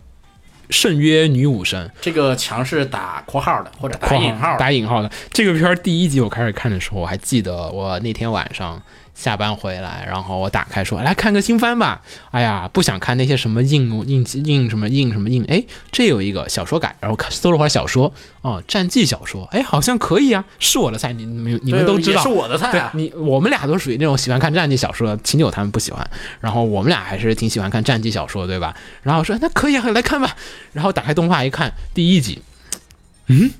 S2: 圣约女武神。
S3: 这个强是打括号的或者打引号的，
S2: 打引号的。这个片儿第一集我开始看的时候，我还记得我那天晚上下班回来，然后我打开说来看个新番吧。哎呀，不想看那些什么硬硬硬什么硬什么硬，哎，这有一个小说改，然后看搜了会儿小说，哦，战记小说，哎，好像可以啊，是我的菜，你你们你们都知道
S3: 是。我的菜
S2: 对
S3: 啊。
S2: 你，我们俩都属于那种喜欢看战记小说的，秦九他们不喜欢，然后我们俩还是挺喜欢看战记小说，对吧？然后我说那可以啊，来看吧。然后打开动画一看，第一集，嗯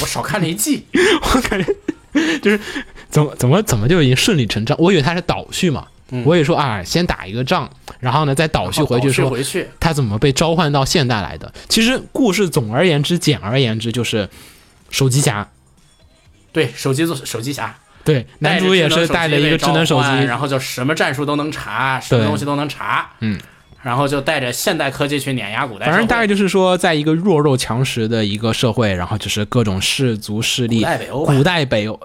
S3: 我少看了一季，
S2: 我感觉就是怎么怎么怎么就已经顺理成章，我以为他是倒叙嘛，我也说啊，先打一个仗，然后呢再倒叙回去说他怎么被召唤到现代来的。其实故事总而言之，简而言之就是手机侠。
S3: 对，手机做手机侠，
S2: 对，男主也是带了一个智能手机，
S3: 然后就什么战术都能查，什么东西都能查，
S2: 嗯，
S3: 然后就带着现代科技去碾压古代。
S2: 反正大概就是说，在一个弱肉强食的一个社会，然后就是各种氏族势力，
S3: 古代北欧，
S2: 古代北欧。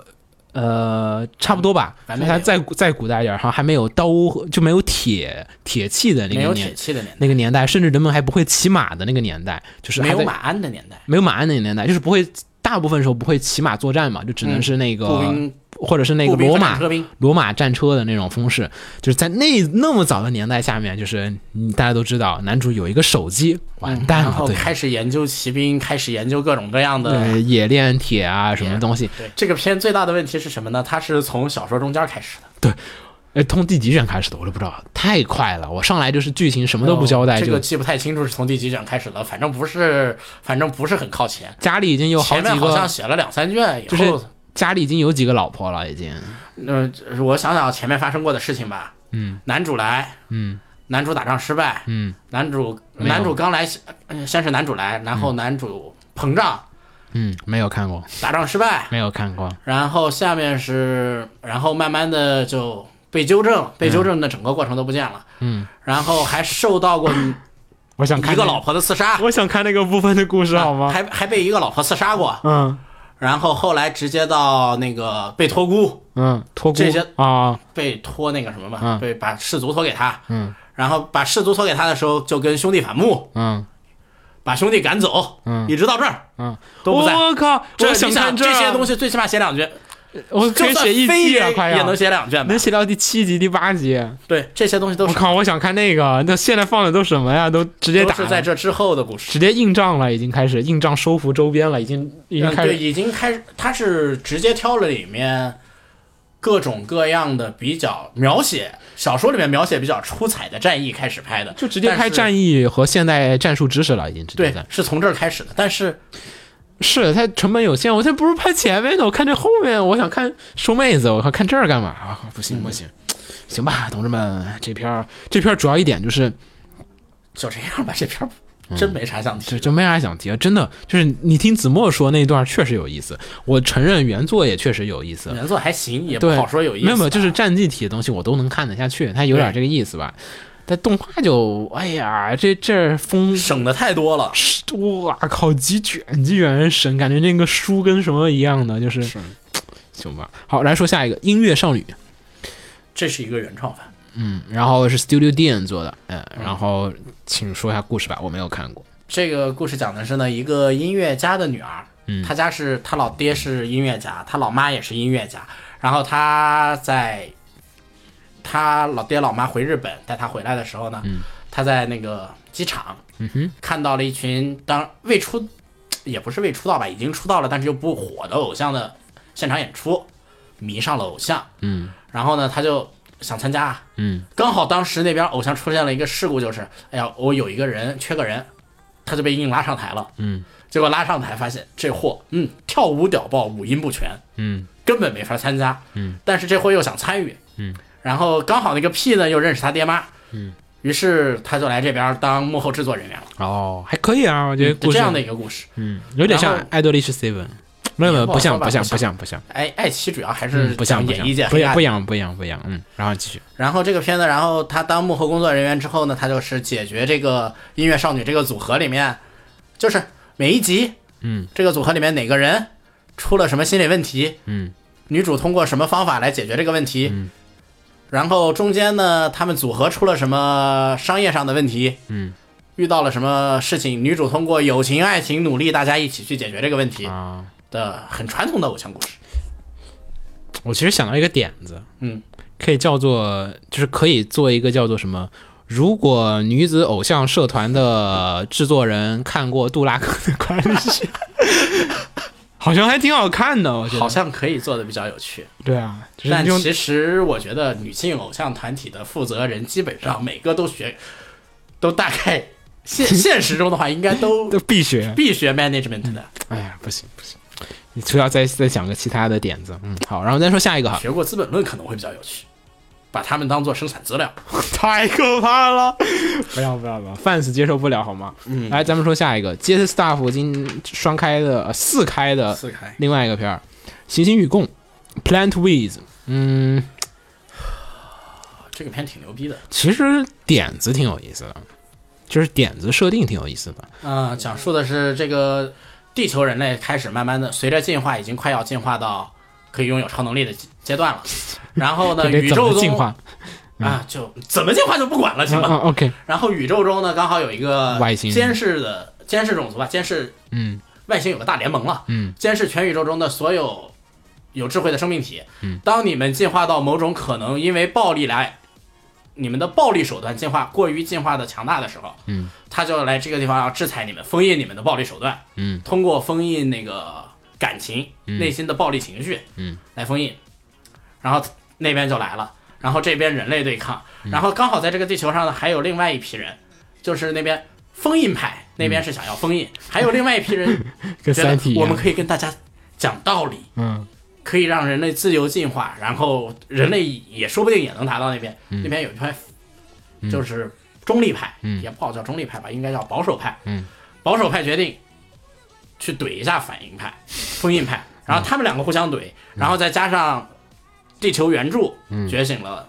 S2: 呃，差不多吧，反正它再再古代一点，然后还没有刀，就没有铁铁器的那个
S3: 年，
S2: 那个年代，甚至人们还不会骑马的那个年代，就是
S3: 没有马鞍的年代，
S2: 没有马鞍的年代，就是不会，大部分时候不会骑马作战嘛，就只能是那个。或者是那个罗马罗马战车的那种风式，就是在那那么早的年代下面，就是大家都知道，男主有一个手机，完蛋了，对，
S3: 开始研究骑兵，开始研究各种各样的
S2: 对冶炼铁啊什么东西。
S3: 对，这个片最大的问题是什么呢？它是从小说中间开始的。
S2: 对，哎，从第几卷开始的我都不知道，太快了，我上来就是剧情什么都不交代，
S3: 这个记不太清楚是从第几卷开始的，反正不是，反正不是很靠前。
S2: 家里已经有好几个，
S3: 好像写了两三卷，
S2: 就是。家里已经有几个老婆了，已经。
S3: 那我想想前面发生过的事情吧。
S2: 嗯。
S3: 男主来。
S2: 嗯。
S3: 男主打仗失败。
S2: 嗯。
S3: 男主男主刚来，先是男主来，然后男主膨胀。
S2: 嗯，没有看过。
S3: 打仗失败。
S2: 没有看过。
S3: 然后下面是，然后慢慢的就被纠正，被纠正的整个过程都不见了。
S2: 嗯。
S3: 然后还受到过，
S2: 我想看
S3: 一个老婆的刺杀。
S2: 我想看那个部分的故事好吗？
S3: 还还被一个老婆刺杀过。
S2: 嗯。
S3: 然后后来直接到那个被托孤，
S2: 嗯，托孤
S3: 这些
S2: 啊，
S3: 被托那个什么吧，被把氏族托给他，
S2: 嗯，
S3: 然后把氏族托给他的时候，就跟兄弟反目，
S2: 嗯，
S3: 把兄弟赶走，
S2: 嗯，
S3: 一直到这儿，
S2: 嗯，
S3: 都不在。
S2: 我靠，
S3: 这
S2: 想看
S3: 这些东西，最起码写两卷。
S2: 我可以写一季啊，快
S3: 也能写两卷，
S2: 能写到第七集、第八集。
S3: 对，这些东西都是。
S2: 我靠，我想看那个。那现在放的都什么呀？都直接打。
S3: 是在这之后的故事。
S2: 直接硬仗了，已经开始硬仗收服周边了，已经已经开始。
S3: 对，已经开始。他是直接挑了里面各种各样的比较描写小说里面描写比较出彩的战役开始拍的，
S2: 就直接拍战役和现代战术知识了，已经。
S3: 对，是从这儿开始的，但是。
S2: 是它成本有限，我现在不如拍前面的，我看这后面，我想看收妹子，我靠，看这儿干嘛？啊，不行不行，行吧，同志们，这片儿这片儿主要一点就是
S3: 就这样吧，这片儿真没啥想提，
S2: 就没啥想提，真的就是你听子墨说那段确实有意思，我承认原作也确实有意思，
S3: 原作还行，也不好说有意思，
S2: 没有没有，就是战绩体的东西我都能看得下去，它有点这个意思吧。但动画就，哎呀，这这风
S3: 省的太多了，
S2: 哇靠，几卷几卷省，感觉那个书跟什么一样的，就是，行吧。好，来说下一个音乐少女，
S3: 这是一个原创番，
S2: 嗯，然后是 Studio Dan 做的，嗯，然后请说一下故事吧，我没有看过。
S3: 这个故事讲的是呢，一个音乐家的女儿，嗯，她家是她老爹是音乐家，她老妈也是音乐家，然后她在。他老爹老妈回日本带他回来的时候呢，他在那个机场看到了一群当未出，也不是未出道吧，已经出道了，但是又不火的偶像的现场演出，迷上了偶像。
S2: 嗯，
S3: 然后呢，他就想参加。
S2: 嗯，
S3: 刚好当时那边偶像出现了一个事故，就是哎呀，我有一个人缺个人，他就被硬拉上台了。
S2: 嗯，
S3: 结果拉上台发现这货，嗯，跳舞屌爆，五音不全。
S2: 嗯，
S3: 根本没法参加。
S2: 嗯，
S3: 但是这货又想参与。
S2: 嗯。
S3: 然后刚好那个 P 呢又认识他爹妈，
S2: 嗯，
S3: 于是他就来这边当幕后制作人员了。
S2: 哦，还可以啊，我觉得
S3: 这样的一个故事，
S2: 嗯，有点像爱德丽是 Seven，没有没有，不像不像不像。不像。
S3: 哎爱奇主要还是
S2: 不像
S3: 演艺界，
S2: 不一样不一样不一样不一样，嗯，然后继续。
S3: 然后这个片子，然后他当幕后工作人员之后呢，他就是解决这个音乐少女这个组合里面，就是每一集，
S2: 嗯，
S3: 这个组合里面哪个人出了什么心理问题，
S2: 嗯，
S3: 女主通过什么方法来解决这个问题，
S2: 嗯。
S3: 然后中间呢，他们组合出了什么商业上的问题？
S2: 嗯，
S3: 遇到了什么事情？女主通过友情、爱情努力，大家一起去解决这个问题
S2: 啊
S3: 的很传统的偶像故事。
S2: 我其实想到一个点子，
S3: 嗯，
S2: 可以叫做，就是可以做一个叫做什么？如果女子偶像社团的制作人看过杜拉克的关系。好像还挺好看的，我觉得
S3: 好像可以做的比较有趣。
S2: 对啊，
S3: 但其实我觉得女性偶像团体的负责人基本上每个都学，都大概现 现实中的话应该都
S2: 都必学
S3: 必学 management 的。
S2: 哎呀，不行不行，你主要再再想个其他的点子。嗯，好，然后再说下一个哈。
S3: 学过《资本论》可能会比较有趣。把他们当做生产资料。
S2: 太可怕了！不要不要不要，fans 接受不了好吗？嗯，来，咱们说下一个，Jet Staff 今双开的、呃四开的
S3: 四开
S2: 另外一个片儿，《行星与共》，Plant With，嗯，
S3: 这个片挺牛逼的，
S2: 其实点子挺有意思的，就是点子设定挺有意思的。
S3: 嗯、讲述的是这个地球人类开始慢慢的随着进化，已经快要进化到可以拥有超能力的阶阶段了。然后呢，宇宙中
S2: 进化？
S3: 啊，就怎么进化就不管了，行吧？
S2: 嗯嗯，OK，
S3: 然后宇宙中呢，刚好有一个
S2: 外星
S3: 监视的监视种族吧，监视
S2: 嗯
S3: 外星有个大联盟了，
S2: 嗯，
S3: 监视全宇宙中的所有有智慧的生命体。嗯，当你们进化到某种可能因为暴力来，你们的暴力手段进化过于进化的强大的时候，
S2: 嗯，
S3: 他就来这个地方要制裁你们，封印你们的暴力手段。
S2: 嗯，
S3: 通过封印那个感情、内心的暴力情绪，
S2: 嗯，
S3: 来封印。然后那边就来了，然后这边人类对抗，
S2: 嗯
S3: 然后刚好在这个地球上呢，还有另外一批人，就是那边封印派那边是想要封印，还有另外一批人 觉得。我们可以跟大家讲道理，
S2: 嗯
S3: 可以让人类自由进化，然后人类也说不定也能达到那边。那边有一派就是中立派，
S2: 嗯
S3: 也不好叫中立派吧，应该叫保守派。
S2: 嗯
S3: 保守派决定去怼一下反应派、封印派，然后他们两个互相怼，然后再加上地球原著觉醒了。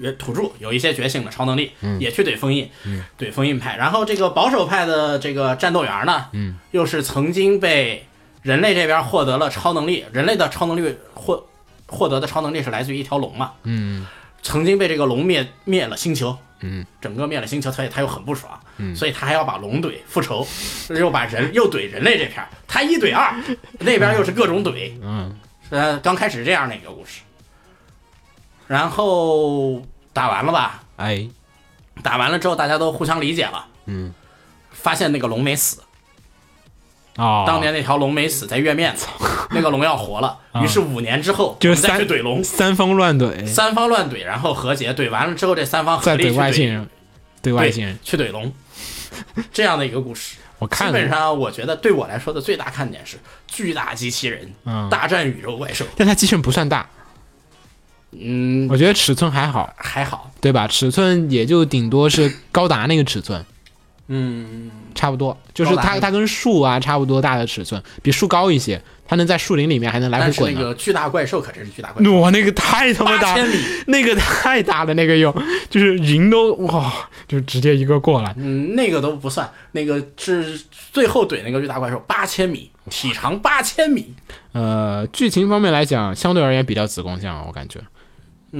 S3: 原土著有一些觉醒的超能力，也去怼封印，怼封印派。然后这个保守派的这个战斗员呢，又是曾经被人类这边获得了超能力，人类的超能力获获得的超能力是来自于一条龙嘛，
S2: 嗯。
S3: 曾经被这个龙灭灭了星球，
S2: 嗯，
S3: 整个灭了星球，他也他又很不爽，嗯，所以他还要把龙怼复仇，又把人又怼人类这片儿，他一怼二，那边又是各种怼，
S2: 嗯。
S3: 呃，刚开始这样的一个故事，然后打完了吧，
S2: 哎。
S3: 打完了之后大家都互相理解了，
S2: 嗯。
S3: 发现那个龙没死，
S2: 哦，
S3: 当年那条龙没死，在月面，那个龙要活了，于是五年之后，
S2: 就是三
S3: 去怼龙，
S2: 三方乱怼，
S3: 三方乱怼，然后和解，怼完了之后，这三方合
S2: 再
S3: 力去
S2: 怼外星人，怼外星人。
S3: 去怼龙，这样的一个故事。基
S2: 我看基，
S3: 本上，我觉得对我来说的最大看点是巨大机器人
S2: 嗯。
S3: 大战宇宙怪兽。
S2: 但它机器人不算大，
S3: 嗯，
S2: 我觉得尺寸还好，
S3: 还好。
S2: 对吧？尺寸也就顶多是高达那个尺寸，
S3: 嗯，
S2: 差不多，就是它它跟树啊差不多大的尺寸，比树高一些，它能在树林里面还能来回
S3: 但是
S2: 滚。
S3: 那个巨大怪兽可真是巨大怪兽，
S2: 哇，那个太他妈大
S3: 八千米。
S2: 那个太大了，那个又，就是云都哇，就直接一个过来。
S3: 嗯，那个都不算，那个是最后怼那个巨大怪兽，八千米，体长八千米。
S2: 呃，剧情方面来讲，相对而言比较子宫像，我感觉。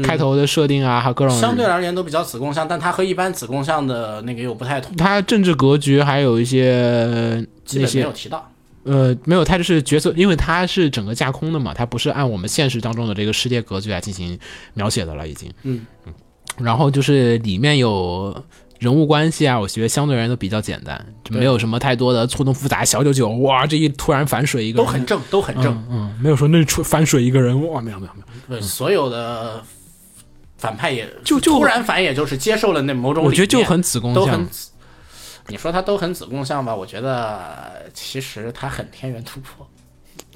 S2: 开头的设定啊，还有各种
S3: 嗯相对而言都比较子宫向，但它和一般子宫向的那个又不太同，
S2: 它政治格局还有一些那
S3: 些没
S2: 些
S3: 有提到。
S2: 呃，没有，它就是角色，因为它是整个架空的嘛，它不是按我们现实当中的这个世界格局来进行描写的了，已经。
S3: 嗯
S2: 然后就是里面有人物关系啊，我觉得相对而言都比较简单，就没有什么太多的错综复杂。小九九，哇，这一突然反水一个人
S3: 都很正，都很正。
S2: 嗯嗯，没有说那出反水一个人，哇，没有没有没有，
S3: 对，所有的反派也
S2: 就就
S3: 突然反，也就是接受了那某种
S2: 我觉得就很子宫向
S3: 都很。你说他都很子宫像吧？我觉得其实他很天元突破，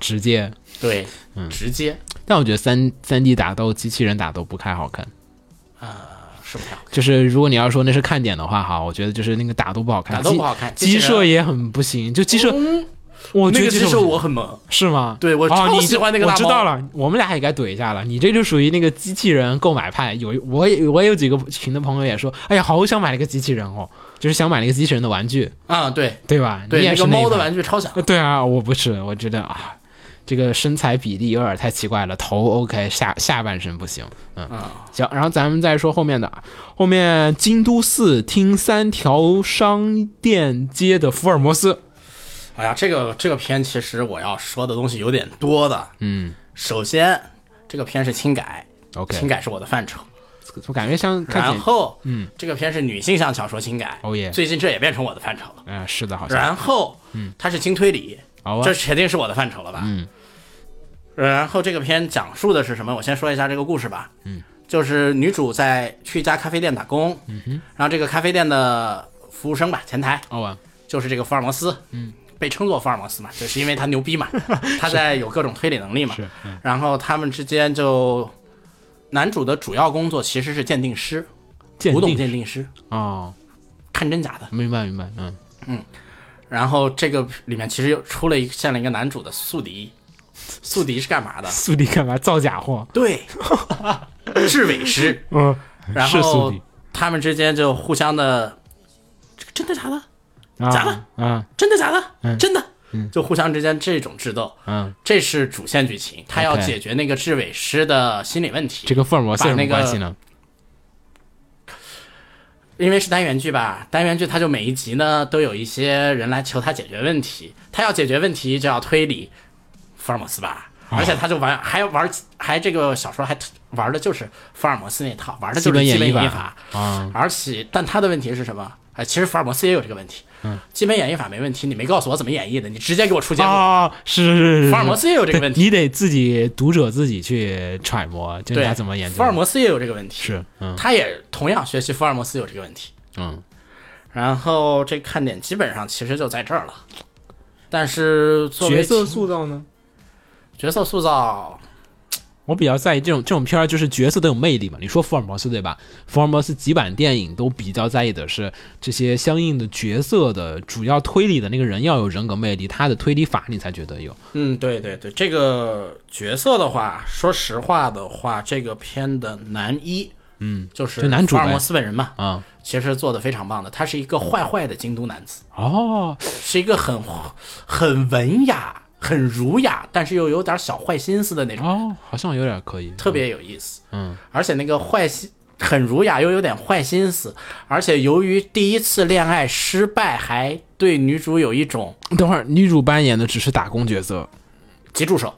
S2: 直接。
S3: 对，
S2: 嗯
S3: 直接
S2: 但我觉得三三 D 打斗、机器人打斗不太好看。
S3: 啊是不太好看，
S2: 就是如果你要说那是看点的话，哈，我觉得就是那个打斗不好看，
S3: 打斗不好看，
S2: 机，机射
S3: 也
S2: 也很不行，就机射，
S3: 嗯
S2: 我觉得机
S3: 那个机射我很萌，
S2: 是吗？
S3: 对我超喜欢那个
S2: 我
S3: 大猫
S2: 知道了，我们俩也该怼一下了。你这就属于那个机器人购买派，有我也我也有几个群的朋友也说，哎呀，好想买那个机器人哦，就是想买那个机器人的玩具，
S3: 啊，对
S2: 对吧？
S3: 对，
S2: 你也是
S3: 那个猫的玩具超想
S2: 呃，对啊，我不是，我觉得啊，这个身材比例有点太奇怪了，头 OK，下下半身不行，嗯，
S3: 啊，
S2: 行，然后咱们再说后面的，后面京都寺听三条商店街的福尔摩斯，
S3: 哎呀，这个这个片其实我要说的东西有点多的。
S2: 嗯
S3: 首先，这个片是轻改
S2: ，，OK，
S3: 轻改是我的范畴。
S2: 我感觉像
S3: 然后，
S2: 嗯，
S3: 这个片是女性向小说轻改，
S2: 哦耶，
S3: 最近这也变成我的范畴了。
S2: 嗯、是的，好像，
S3: 然后，嗯，它是轻推理，
S2: 好啊
S3: 这，肯定是我的范畴了吧？
S2: 嗯。
S3: 然后这个片讲述的是什么？我先说一下这个故事吧。嗯，就是女主在去一家咖啡店打工，嗯哼，然后这个咖啡店的服务生吧，前台
S2: 哦啊，
S3: 就是这个福尔摩斯，嗯，被称作福尔摩斯嘛，就是因为他牛逼嘛，他在有各种推理能力嘛。
S2: 是，嗯
S3: 然后他们之间就男主的主要工作其实是鉴定师，
S2: 鉴
S3: 古董
S2: 定
S3: 鉴定师，
S2: 哦，
S3: 看真假的。
S2: 明白明白，嗯嗯，
S3: 然后这个里面其实又出了一现了一个男主的宿敌，宿敌是干嘛的？
S2: 宿敌干嘛造假货？
S3: 对，制伪师。
S2: 嗯，
S3: 然后他们之间就互相的，这个真的假的？
S2: 啊
S3: 假的
S2: 啊，
S3: 真的假的？真的。就互相之间这种智斗，
S2: 嗯，
S3: 这是主线剧情，他要解决那个制尾师的心理问题。
S2: 这个福尔摩斯有什么关系呢？
S3: 因为是单元剧吧，单元剧他就每一集呢都有一些人来求他解决问题，他要解决问题就要推理福尔摩斯吧，
S2: 哦
S3: 而且他就玩还玩还这个小说还玩的就是福尔摩斯那套，玩的就是
S2: 基本
S3: 基本
S2: 演绎
S3: 演绎法，
S2: 啊，
S3: 而且但他的问题是什么？哎，其实福尔摩斯也有这个问题，嗯，基本演绎法没问题，你没告诉我怎么演绎的，你直接给我出结果。
S2: 啊，是是是是，
S3: 福尔摩斯也有这个问题，
S2: 你得自己读者自己去揣摩，就他怎么研究。
S3: 福尔摩斯也有这个问题，
S2: 是，嗯
S3: 他也同样学习福尔摩斯有这个问题。
S2: 嗯，
S3: 然后这看点基本上其实就在这儿了，但是作为
S2: 角色塑造呢？
S3: 角色塑造，
S2: 我比较在意这种这种片儿，就是角色都有魅力嘛。你说福尔摩斯对吧？福尔摩斯几版电影都比较在意的是这些相应的角色的主要推理的那个人要有人格魅力，他的推理法你才觉得有。
S3: 嗯，对对对，这个角色的话，说实话的话，这个片的男一，嗯，就是
S2: 就男主
S3: 福尔摩斯本人嘛，
S2: 啊、
S3: 其实做的非常棒的，他是一个坏坏的京都男子，
S2: 哦，
S3: 是一个很很文雅、很儒雅，但是又有点小坏心思的那种。
S2: 哦，好像有点可以，
S3: 特别有意思。
S2: 嗯，
S3: 而且那个坏心很儒雅，又有点坏心思，而且由于第一次恋爱失败，还对女主有一种
S2: 等会儿女主扮演的只是打工角色，
S3: 急助手，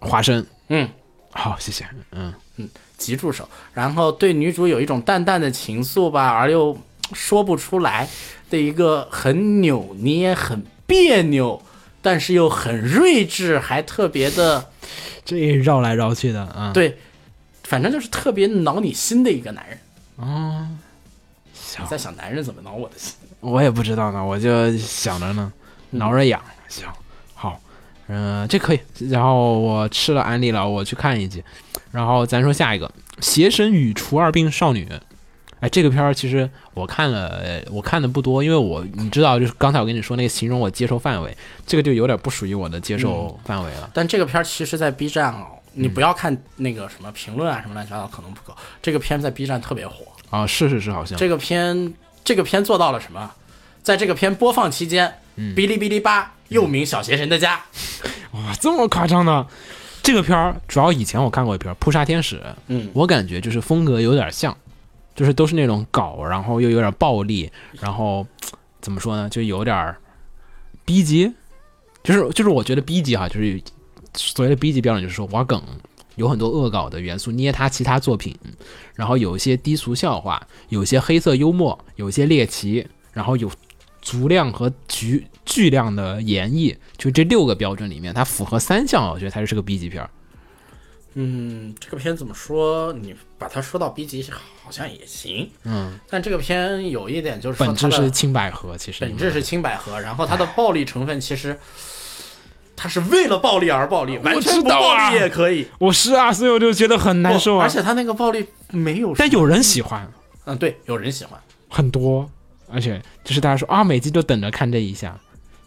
S2: 华生。
S3: 嗯，
S2: 好，谢谢。嗯嗯，
S3: 急助手，然后对女主有一种淡淡的情愫吧，而又说不出来的一个很扭捏、很别扭，但是又很睿智，还特别的
S2: 这绕来绕去的啊。，
S3: 对，反正就是特别挠你心的一个男人。
S2: 哦，
S3: 你在想男人怎么挠我的心？
S2: 我也不知道呢，我就想着呢，挠着痒。行，好，嗯、这可以。然后我吃了安利了，我去看一集。然后咱说下一个《邪神与除二病少女》。哎，这个片儿其实我看了，呃我看的不多，因为我你知道，就是刚才我跟你说那个形容我接受范围，这个就有点不属于我的接受范围了。
S3: 但这个片儿其实，在 B 站哦，你不要看那个什么评论啊，什么乱七八糟，可能不够。这个片在 B 站特别火。
S2: 啊，是是是，好像
S3: 这个片，这个片做到了什么？在这个片播放期间，哔哩哔哩吧又名《小邪神的家 》，
S2: 哇，这么夸张呢？这个片儿主要以前我看过一篇儿《扑杀天使》，
S3: 嗯
S2: 我感觉就是风格有点像，就是都是那种搞，然后又有点暴力，然后怎么说呢，就有点儿 B 级，就是就是我觉得 B 级哈，就是所谓的 B 级标准，就是说玩梗有很多恶搞的元素，捏他其他作品，然后有一些低俗笑话，有些黑色幽默，有些猎奇，然后有足量和巨巨量的演绎，就这六个标准里面，它符合三项，我觉得它就是个 B 级片儿。
S3: 嗯，这个片怎么说？你把它说到 B 级好像也行，
S2: 嗯，
S3: 但这个片有一点就是
S2: 本质是青百合，其实
S3: 本质是青百合，然后它的暴力成分其实。它是为了暴力而暴力，完全不暴
S2: 啊
S3: 力也可以，
S2: 我是啊，所以我就觉得很难受啊。
S3: 而且它那个暴力没有，
S2: 但有人喜欢，
S3: 嗯，对，有人喜欢。
S2: 很多，而且就是大家说啊，每集都等着看这一下。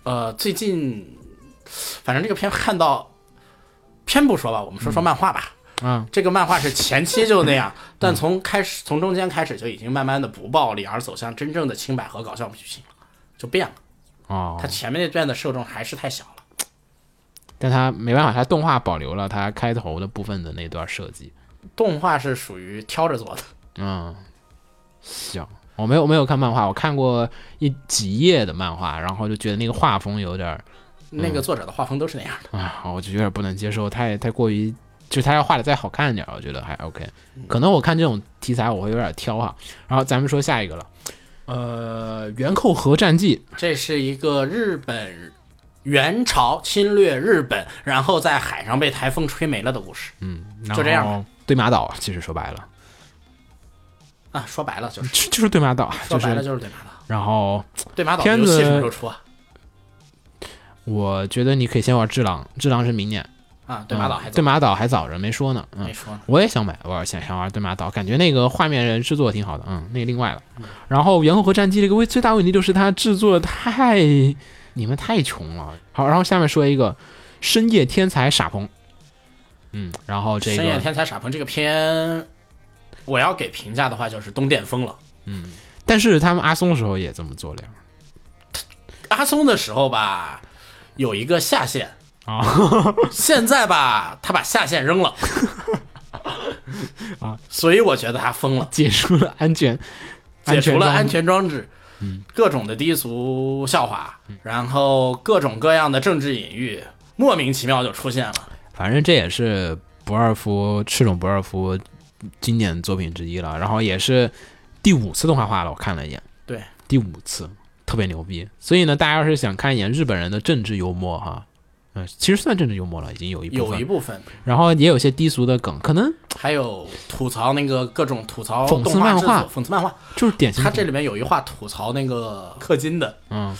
S3: 呃，最近反正这个片看到，偏不说吧，我们说说漫画吧。
S2: 嗯，
S3: 这个漫画是前期就那样，但从开始从中间开始就已经慢慢的不暴力，而走向真正的清百合搞笑剧情了，就变了。
S2: 哦
S3: 它，前面那段的受众还是太小了。
S2: 但它没办法，它动画保留了它开头的部分的那段设计。
S3: 动画是属于挑着做的，
S2: 嗯，行，我没有没有看漫画，我看过一几页的漫画，然后就觉得那个画风有点儿
S3: 那个作者的画风都是那样的。
S2: 啊，我就有点不能接受，太太过于，就是他要画的再好看一点，我觉得还 OK。可能我看这种题材我会有点挑哈。然后咱们说下一个了，呃，《元寇核战记
S3: 这是一个日本元朝侵略日本，然后在海上被台风吹没了的故事》，
S2: 嗯，
S3: 就这样
S2: 然后对马岛，其实说白了，
S3: 啊。说白了就是，
S2: 就就是对马岛，
S3: 说白了
S2: 就是。
S3: 对马岛。
S2: 然后
S3: 对马岛
S2: 片子
S3: 什么时候出啊？
S2: 我觉得你可以先玩《智狼》，《智狼》是明年，
S3: 啊，对马岛还
S2: 对马岛还早着没说呢，嗯
S3: 没，说呢。
S2: 我也想买，我想想玩对马岛，感觉那个画面人制作挺好的，嗯，那个另外了。然后《猿猴和战机》这个问最大问题就是它制作太你们太穷了。好，然后下面说一个深夜天才傻鹏，嗯，然后这个
S3: 深夜天才傻鹏这个片，我要给评价的话就是东电疯了。
S2: 嗯但是他们阿松的时候也这么做了呀。
S3: 阿松的时候吧，有一个下线。
S2: 啊，
S3: 现在吧，他把下线扔了。
S2: 啊，
S3: 所以我觉得他疯了，
S2: 解除了安全，
S3: 解除了安全装置，嗯，各种的低俗笑话，然后各种各样的政治隐喻，莫名其妙就出现了。
S2: 反正这也是不二夫赤冢不二夫经典作品之一了，然后也是第五次动画化了，我看了一眼，
S3: 对，
S2: 第五次，特别牛逼。所以呢，大家要是想看一眼日本人的政治幽默哈，嗯、其实算政治幽默了，已经有一部分，
S3: 有一部分，
S2: 然后也有些低俗的梗，可能
S3: 还有吐槽那个各种吐槽
S2: 讽刺漫画
S3: 讽刺漫画。
S2: 就是典型
S3: 他这里面有一话吐槽那个氪金的，
S2: 嗯，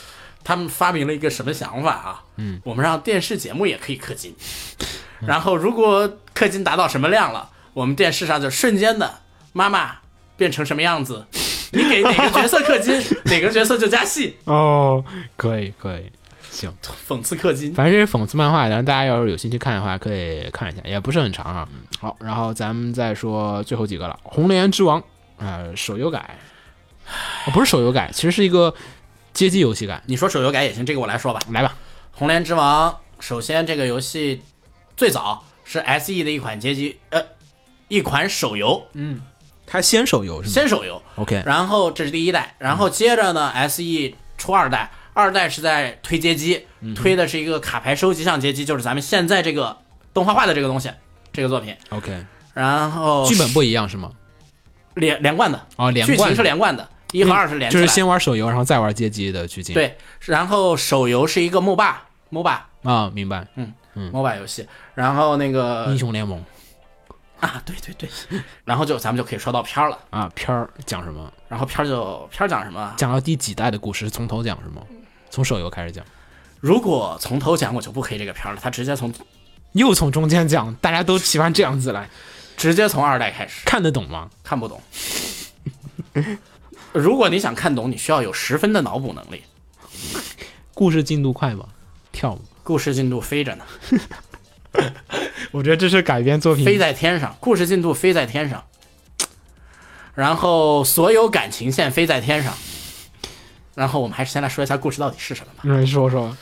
S3: 他们发明了一个什么想法啊？嗯，我们让电视节目也可以氪金，然后如果氪金达到什么量了，我们电视上就瞬间的妈妈变成什么样子，你给哪个角色氪金，哪个角色就加戏，
S2: 哦，可以可以，行。
S3: 讽刺氪金。
S2: 反正这是讽刺漫画，然后大家要是有兴趣看的话，可以看一下，也不是很长啊。好，然后咱们再说最后几个了，《红莲之王》呃，手游改，哦，不是手游改，其实是一个街机游戏改。
S3: 你说手游改也行，这个我来说吧。
S2: 来吧，《
S3: 红莲之王》首先这个游戏最早是 SE 的一款街机，呃，一款手游，
S2: 它先手游是吗？
S3: 先手游。
S2: ？OK，
S3: 然后这是第一代，然后接着呢，SE 出二代，二代是在推街机，推的是一个卡牌收集项街机，就是咱们现在这个动画化的这个东西，这个作品。
S2: OK，
S3: 然后
S2: 剧本不一样是吗？
S3: 连连贯的，
S2: 哦，连
S3: 剧情是连贯的，一和二是连
S2: 就是先玩手游，然后再玩街机的剧情。
S3: 对，然后手游是一个 MOBA MOBA
S2: 啊，明白。嗯嗯。
S3: MOBA 游戏，然后那个
S2: 英雄联盟
S3: 啊，对对对，然后就咱们就可以说到片儿了，
S2: 啊，片儿讲什么？
S3: 然后片儿就片儿讲什么？
S2: 讲到第几代的故事？从头讲是吗？从手游开始讲，
S3: 如果从头讲，我就不黑这个片儿了，他直接从
S2: 又从中间讲，大家都喜欢这样子来，
S3: 直接从二代开始。
S2: 看得懂吗？
S3: 看不懂。如果你想看懂，你需要有十分的脑补能力。
S2: 故事进度快吗？跳吗？
S3: 故事进度飞着呢，
S2: 我觉得这是改编作品
S3: 飞在天上，故事进度飞在天上。然后所有感情线飞在天上。然后我们还是先来说一下故事到底是什么吧。
S2: 你说说，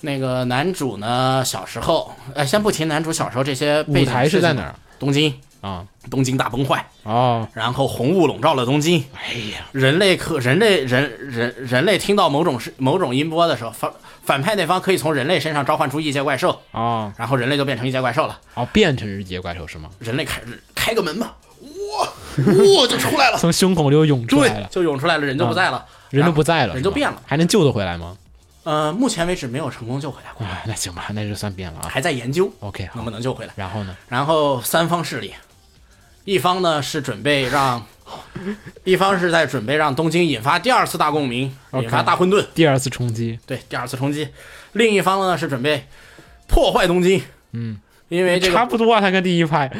S3: 那个男主呢，小时候，呃，先不提男主小时候这些背
S2: 舞
S3: 景
S2: 台是在哪
S3: 儿？东京，
S2: 啊？
S3: 东京大崩坏，
S2: 哦，
S3: 然后红雾笼罩了东京。
S2: 哎呀，
S3: 人类可人类人人人类听到某种是某种音波的时候，反反派那方可以从人类身上召唤出异界怪兽，
S2: 哦
S3: 然后人类就变成异界怪兽了。
S2: 哦，变成异界怪兽是吗？
S3: 人类开开个门吧，哇哇就出来了，
S2: 从胸口就涌出来
S3: 对，
S2: 了，
S3: 就涌出来了，人就不在了，
S2: 人就不在了，
S3: 人就变了。
S2: 还能救得回来吗？
S3: 呃，目前为止没有成功救回来过，
S2: 哎，那行吧，那就算变了啊。
S3: 还在研究
S2: OK，
S3: 能不，能救回来。
S2: 然后呢？
S3: 然后三方势力，一方呢是准备让，一方是在准备让东京引发第二次大共鸣引发大混沌，
S2: 第二次冲击，
S3: 对，第二次冲击。另一方呢是准备破坏东京，嗯，因为这个
S2: 差不多啊，他跟第一派，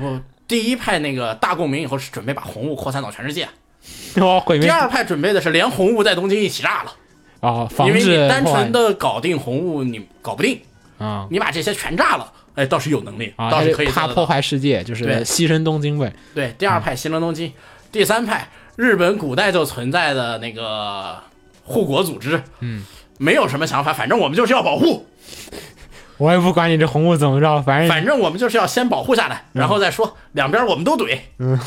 S3: 我第一派那个大共鸣以后是准备把红雾扩散到全世界，
S2: 哦，毁灭。
S3: 第二派准备的是连红雾在东京一起炸了，
S2: 哦，防
S3: 因为你单纯的搞定红雾你搞不定，
S2: 啊。
S3: 你把这些全炸了，哎，倒是有能力，
S2: 啊，
S3: 倒是可以做得到。
S2: 怕破坏世界，就是
S3: 对
S2: 牺牲东京呗。
S3: 对，第二派新伦东京，第三派日本古代就存在的那个护国组织，嗯，没有什么想法，反正我们就是要保护，
S2: 我也不管你这红雾怎么着，反正
S3: 反正我们就是要先保护下来，然后再说，两边我们都怼，嗯，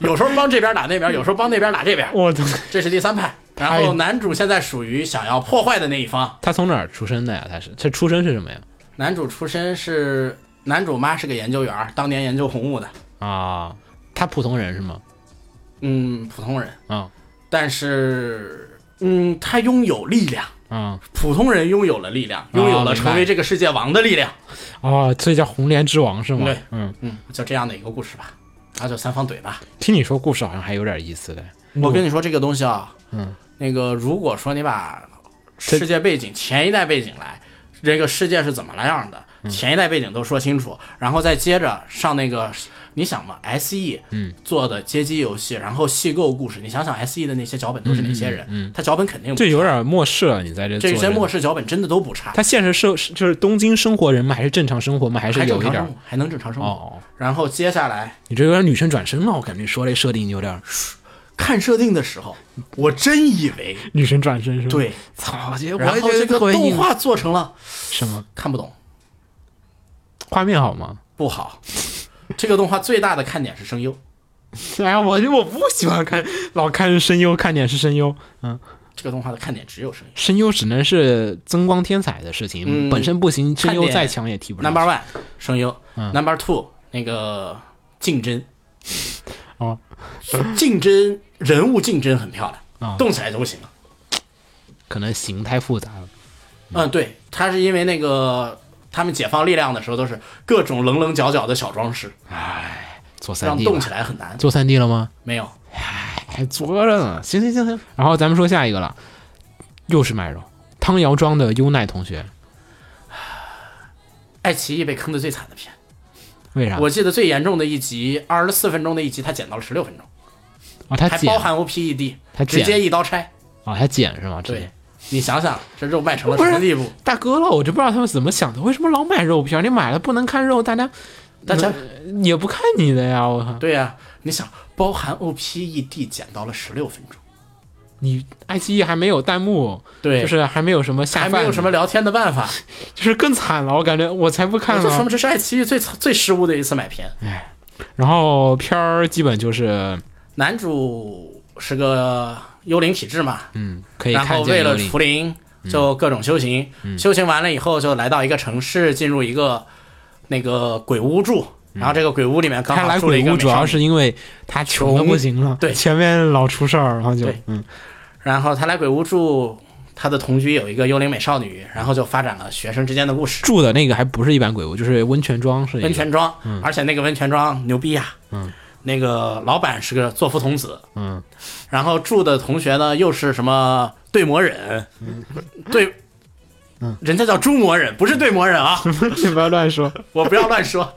S3: 有时候帮这边打那边，有时候帮那边打这边，
S2: 我操，
S3: 这是第三派。然后男主现在属于想要破坏的那一方，
S2: 他从哪儿出生的呀？他是他出生是什么呀？
S3: 男主出身是男主妈是个研究员，当年研究红雾的，
S2: 啊，他普通人是吗？
S3: 嗯，普通人，
S2: 啊
S3: 但是嗯，他拥有力量。
S2: 啊
S3: 普通人拥有了力量，拥有了成为这个世界王的力量。
S2: 哦，所以叫红莲之王是吗？
S3: 对
S2: 嗯，
S3: 嗯，就这样的一个故事吧，那就三方怼吧。
S2: 听你说故事好像还有点意思的。
S3: 我跟你说这个东西啊，
S2: 嗯，
S3: 那个如果说你把世界背景前一代背景来，这个世界是怎么了样的，前一代背景都说清楚，然后再接着上那个，你想嘛，S.E. 嗯做的街机游戏，然后细构故事，你想想 S.E. 的那些脚本都是哪些人？嗯，他脚本肯定不
S2: 这有点末世了。你在这做这
S3: 这些末世脚本真的都不差，
S2: 他现实生就是东京生活人吗？还是正常生活吗？还是有一点
S3: 还能正常生活。
S2: 哦？
S3: 然后接下来
S2: 你这有点女生转身了，我感觉说这设定有点儿
S3: 看设定的时候，我真以为
S2: 女神转身是吧？，
S3: 对，
S2: 操！我觉得
S3: 然后这个动画做成了
S2: 什么
S3: 看不懂，
S2: 画面好吗？
S3: 不好。这个动画最大的看点是声优，
S2: 哎呀，我我不喜欢看，老看声优，看点是声优，嗯，
S3: 这个动画的看点只有声优。
S2: 声优只能是增光添彩的事情，
S3: 嗯
S2: 本身不行，声优再强也提不上。
S3: Number one 声优、
S2: 嗯
S3: n u m b e r two 那个竞争，
S2: 哦，
S3: 竞争人物竞争很漂亮，
S2: 啊
S3: 动起来都行了。
S2: 可能形太复杂了。
S3: 嗯，对，他是因为那个他们解放力量的时候都是各种棱棱角角的小装饰，哎
S2: 做三
S3: 让
S2: D
S3: 动起来很难。
S2: 做三 D 了吗？
S3: 没有，
S2: 还做着呢。行行行行，然后咱们说下一个了，又是卖肉。汤瑶庄的优奈同学，
S3: 爱奇艺被坑的最惨的片，
S2: 为啥？
S3: 我记得最严重的一集，二十四分钟的一集，他剪到了十六分钟，
S2: 哦，他
S3: 还包含 OPED，
S2: 他
S3: 直接一刀拆。
S2: 哦，他剪是吗？
S3: 对，你想想，这肉卖成了什么地步？
S2: 大哥了，我就不知道他们怎么想的，为什么老买肉片？你买了不能看肉，大家
S3: 大家
S2: 也不看你的呀！我靠，
S3: 对呀、你想包含 OPED 剪到了十六分钟，
S2: 你爱奇艺还没有弹幕，
S3: 对
S2: 就是还没有什么下
S3: 还，没有什么聊天的办法。
S2: 就是更惨了。我感觉我才不看呢
S3: 说明，。这是爱奇艺最最失误的一次买片。
S2: 哎然后片儿基本就是，
S3: 男主是个幽灵体质嘛，
S2: 嗯，可以
S3: 然后为了除灵，就各种修行，修行完了以后就来到一个城市，进入一个那个鬼屋住。然后这个鬼屋里面刚好住了
S2: 鬼屋主要是因为他穷的不行了，
S3: 对
S2: 前面老出事儿，然后就嗯，
S3: 然后他来鬼屋住，他的同居有一个幽灵美少女，然后就发展了学生之间的故事。
S2: 住的那个还不是一般鬼屋，就是温泉庄是
S3: 温泉庄，而且那个温泉庄牛逼呀、
S2: 嗯，
S3: 那个老板是个作夫童子，
S2: 嗯，
S3: 然后住的同学呢又是什么对魔忍，对，
S2: 嗯。
S3: 人家叫猪魔忍，不是对魔忍啊，
S2: 你不要乱说。
S3: 我不要乱说。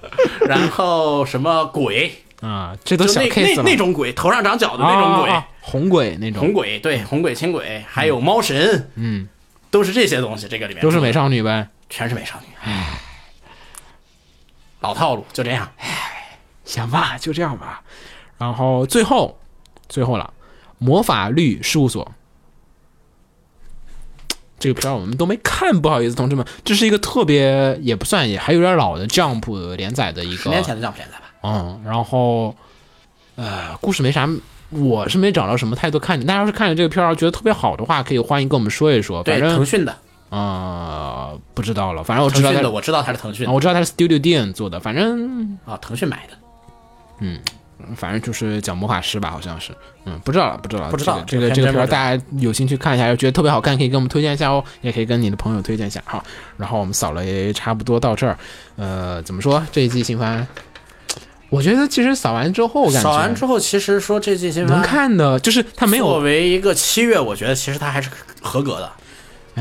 S3: 然后什么鬼，
S2: 啊，这都小 case 了。
S3: 那那种鬼，头上长角的那种鬼，
S2: 红鬼那种，
S3: 红鬼对红鬼青鬼，还有猫神，
S2: 嗯，
S3: 都是这些东西。这个里面
S2: 都是美少女呗。
S3: 全是美少女，唉老套路，就这样。
S2: 唉行吧，就这样吧。然后最后，最后了，魔法律事务所。这个片儿我们都没看，不好意思，同志们，这是一个特别也不算也还有点老的 Jump 连载的一个，
S3: 十年前的 Jump 连载吧，
S2: 嗯，然后呃，故事没啥，我是没找到什么太多看点。大家要是看了这个片儿觉得特别好的话，可以欢迎跟我们说一说。
S3: 对
S2: 反正
S3: 腾讯的，
S2: 呃不知道了，反正我知道
S3: 我知道它是腾讯的
S2: 啊我知道它是 Studio D 做的，反正
S3: 啊，腾讯买的。
S2: 嗯反正就是讲魔法师吧，好像是，嗯，不知道了，不知道了，
S3: 不知道
S2: 这个这个这个片儿，大家有兴趣看一下，觉得特别好看，可以给我们推荐一下哦，也可以跟你的朋友推荐一下。好，然后我们扫雷差不多到这儿，呃，怎么说这一季新番？我觉得其实扫完之后，感觉
S3: 扫完之后，其实说这这些
S2: 能看的，就是它没有作
S3: 为一个七月，我觉得其实它还是合格的。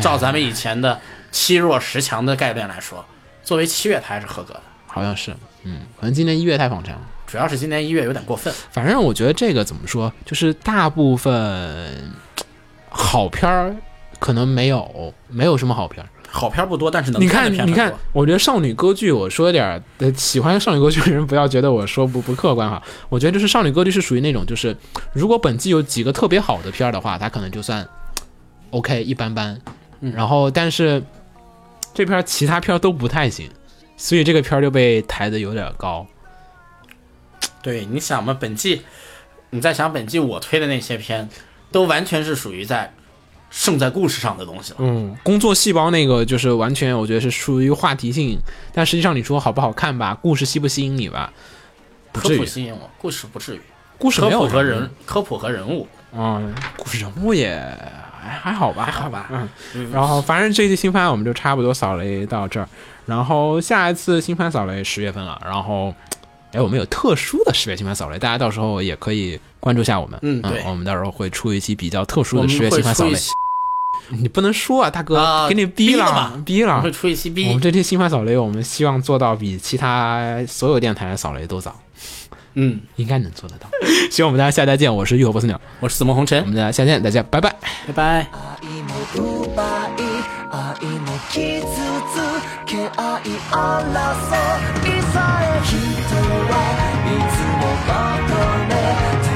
S3: 照咱们以前的七弱十强的概念来说，作为七月它还是合格的。
S2: 好像是，嗯，可能今年一月太放长了。
S3: 主要是今年一月有点过分，
S2: 反正我觉得这个怎么说，就是大部分好片儿可能没有，没有什么好片儿。
S3: 好片不多，但是能
S2: 你
S3: 看
S2: 看，你看我觉得少女歌剧，我说点喜欢少女歌剧的人不要觉得我说不不客观哈。我觉得就是少女歌剧是属于那种，就是如果本季有几个特别好的片儿的话，它可能就算 OK 一般般。然后，但是这片其他片都不太行，所以这个片就被抬得有点高。
S3: 对，你想嘛，本季，你再想本季我推的那些片，都完全是属于在胜在故事上的东西了。
S2: 嗯，工作细胞那个就是完全，我觉得是属于话题性，但实际上你说好不好看吧，故事吸不吸引你吧，不
S3: 科
S2: 至于。
S3: 普吸引我，故事不至于。
S2: 故事
S3: 科普和人，科普和人物，
S2: 嗯，故事人物也还还好吧，
S3: 还好吧。
S2: 嗯，然后反正这一季新番我们就差不多扫雷到这儿，然后下一次新番扫雷十月份了，然后。哎，我们有特殊的十月新番扫雷，大家到时候也可以关注一下我们。
S3: 嗯对
S2: 我们到时候会出一期比较特殊的十月
S3: 会
S2: 新番扫雷。你不能说啊，大哥，
S3: 啊
S2: 给你逼了
S3: 逼了，
S2: 逼了
S3: 我们会。出一期
S2: 我们。这期新番扫雷，我们希望做到比其他所有电台的扫雷都早，
S3: 嗯，
S2: 应该能做得到。希望我们大家下期再见，我是浴火不死鸟，
S3: 我是紫梦红尘我，
S2: 们大家下期再见，大家拜拜。
S3: 拜拜。
S4: 愛も奪いも傷つけ合い争いさえ人はいつも求めて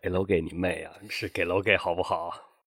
S5: 给楼给你妹啊！是给楼给好不好？